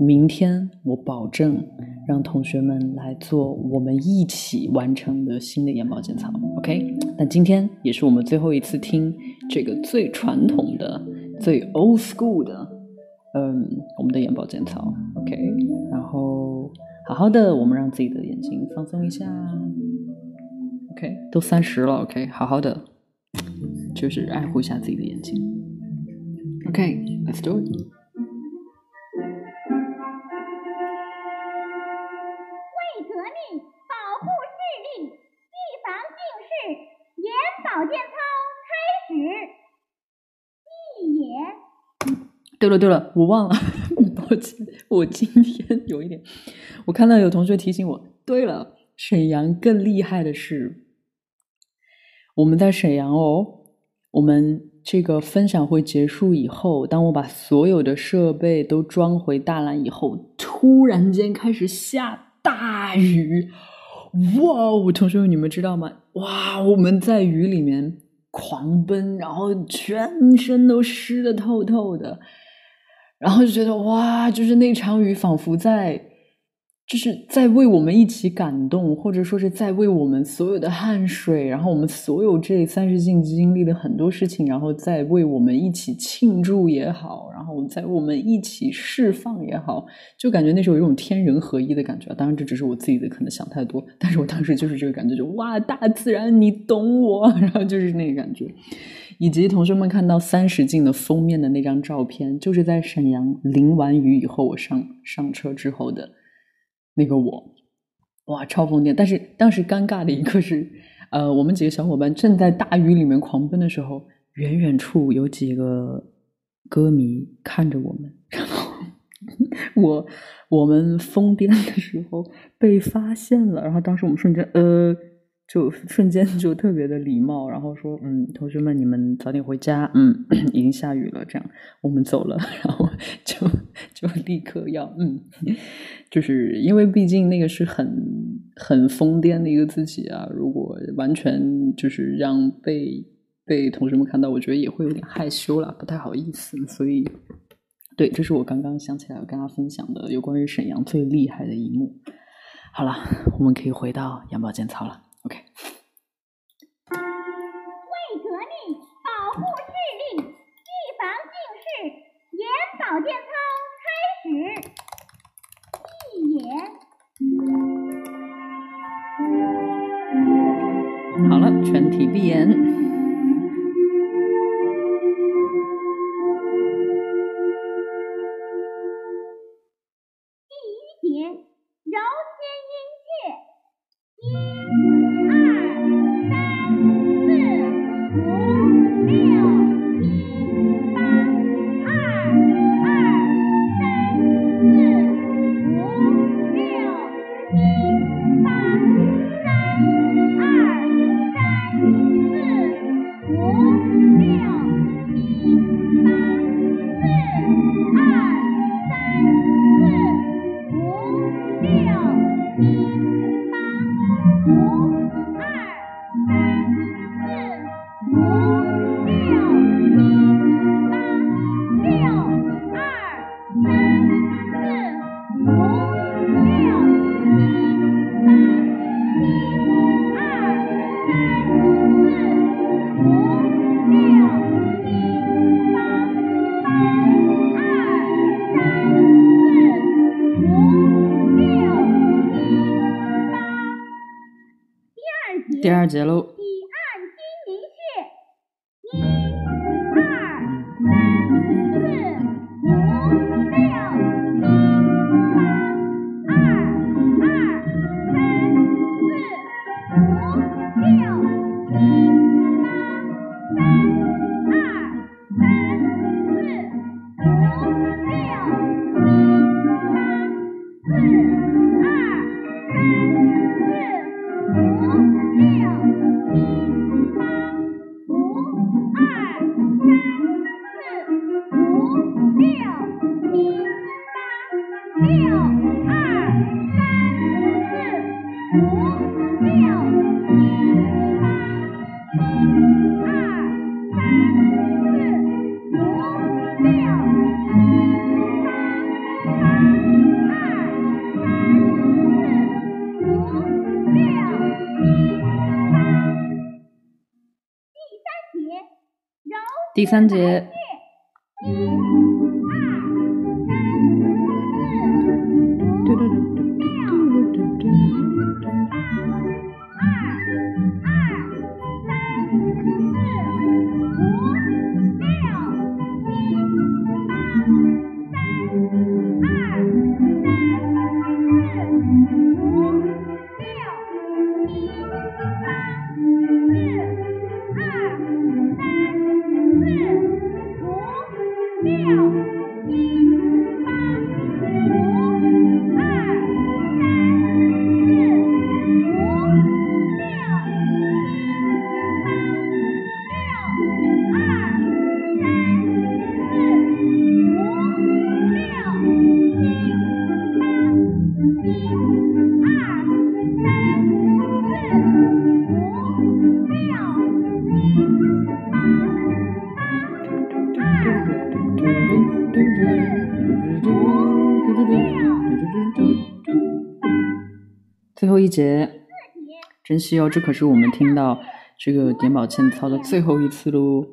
明天我保证让同学们来做我们一起完成的新的眼保健操，OK？但今天也是我们最后一次听这个最传统的、最 old school 的，嗯，我们的眼保健操，OK？然后好好的，我们让自己的眼睛放松一下，OK？都三十了，OK？好好的，就是爱护一下自己的眼睛，OK？Let's do it。对了对了，我忘了，抱歉，我今天有一点，我看到有同学提醒我。对了，沈阳更厉害的是，我们在沈阳哦。我们这个分享会结束以后，当我把所有的设备都装回大蓝以后，突然间开始下大雨。哇哦，同学们，你们知道吗？哇，我们在雨里面狂奔，然后全身都湿的透透的。然后就觉得哇，就是那场雨仿佛在，就是在为我们一起感动，或者说是在为我们所有的汗水，然后我们所有这三十进经历的很多事情，然后在为我们一起庆祝也好，然后在我们一起释放也好，就感觉那时候有一种天人合一的感觉。当然，这只是我自己的可能想太多，但是我当时就是这个感觉，就哇，大自然你懂我，然后就是那个感觉。以及同学们看到三十进的封面的那张照片，就是在沈阳淋完雨以后，我上上车之后的那个我，哇，超疯癫！但是当时尴尬的一刻是，呃，我们几个小伙伴正在大雨里面狂奔的时候，远远处有几个歌迷看着我们，然后我我们疯癫的时候被发现了，然后当时我们瞬间呃。就瞬间就特别的礼貌，然后说：“嗯，同学们，你们早点回家。嗯，已经下雨了，这样我们走了。”然后就就立刻要嗯，就是因为毕竟那个是很很疯癫的一个自己啊，如果完全就是让被被同学们看到，我觉得也会有点害羞啦，不太好意思。所以，对，这是我刚刚想起来要跟他分享的有关于沈阳最厉害的一幕。好了，我们可以回到杨宝剑操了。第三节。珍惜哦，这可是我们听到这个点宝欠操的最后一次喽。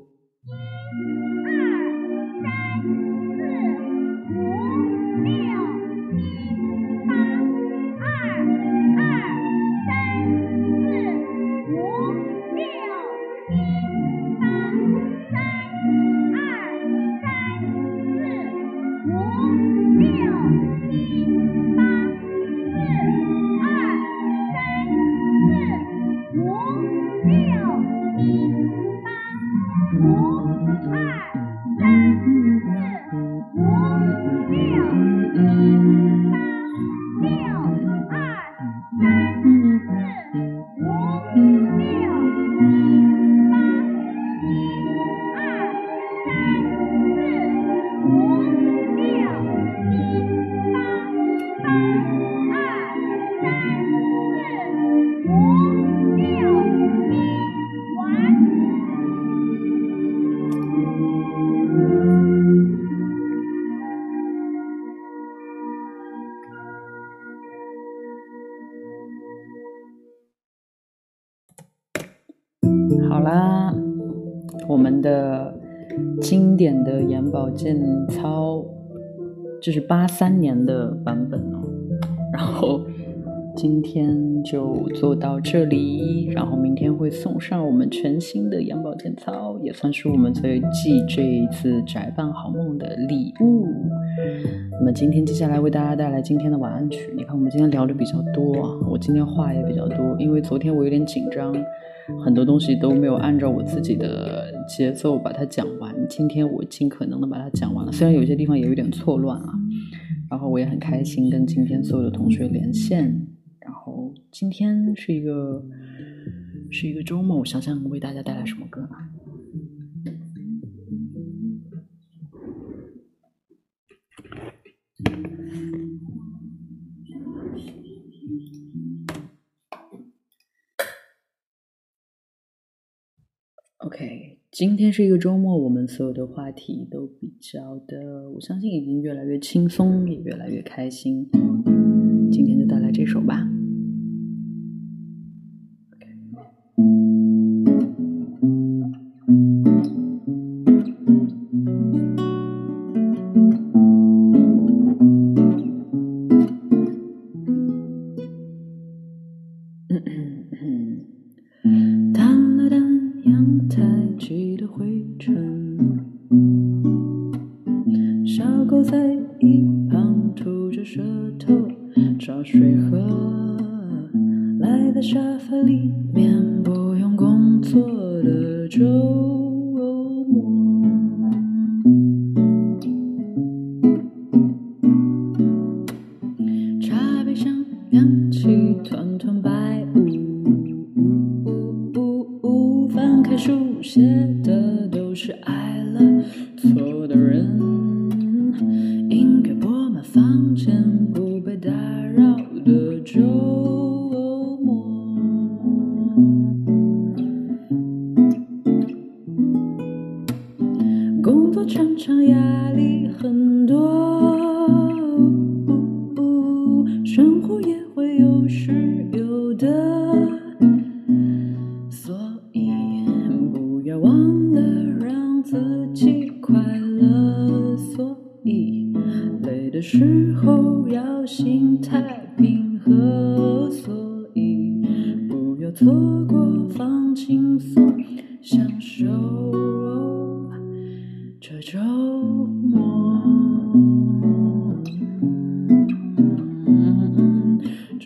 这是八三年的版本哦。然后今天就做到这里，然后明天会送上我们全新的眼保健操，也算是我们最继这一次宅伴好梦的礼物。那么今天接下来为大家带来今天的晚安曲。你看，我们今天聊的比较多啊，我今天话也比较多，因为昨天我有点紧张。很多东西都没有按照我自己的节奏把它讲完。今天我尽可能的把它讲完了，虽然有些地方也有点错乱啊。然后我也很开心跟今天所有的同学连线。然后今天是一个是一个周末，我想想为大家带来什么歌啊？OK，今天是一个周末，我们所有的话题都比较的，我相信已经越来越轻松，也越来越开心。今天就带来这首吧。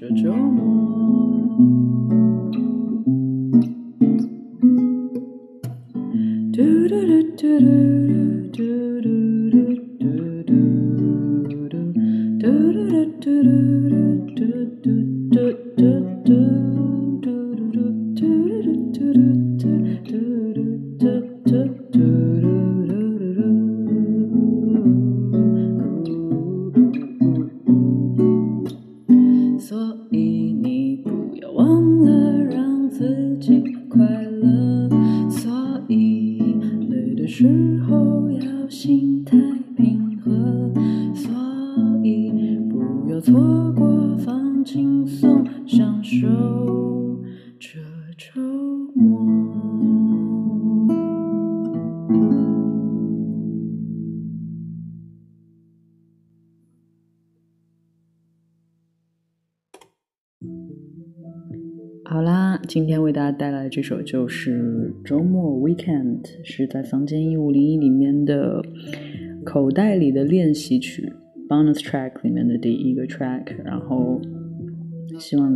do do do do do 这首就是周末 Weekend，是在房间一五零一里面的口袋里的练习曲 Bonus Track 里面的第一个 Track。然后希望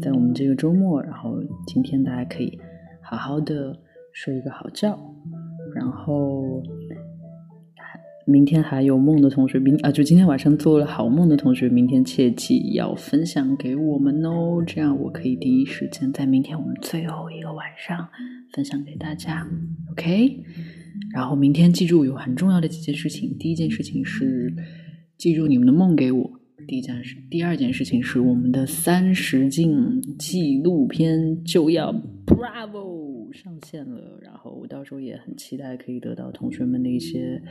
在我们这个周末，然后今天大家可以好好的睡一个好觉，然后。明天还有梦的同学，明啊，就今天晚上做了好梦的同学，明天切记要分享给我们哦，这样我可以第一时间在明天我们最后一个晚上分享给大家，OK？然后明天记住有很重要的几件事情，第一件事情是记住你们的梦给我，第一件事，第二件事情是我们的三十进纪录片就要 Bravo 上线了，然后我到时候也很期待可以得到同学们的一些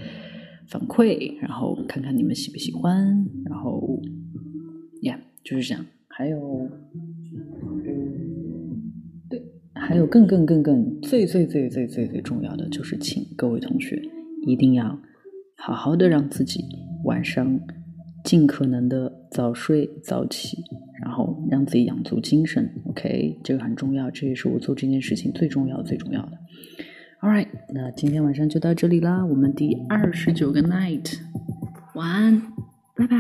反馈，然后看看你们喜不喜欢，然后，Yeah，就是这样。还有，对，还有更更更更最最最最最最重要的就是，请各位同学一定要好好的让自己晚上。尽可能的早睡早起，然后让自己养足精神。OK，这个很重要，这也是我做这件事情最重要、最重要的。All right，那今天晚上就到这里啦，我们第二十九个 night，晚安，拜拜。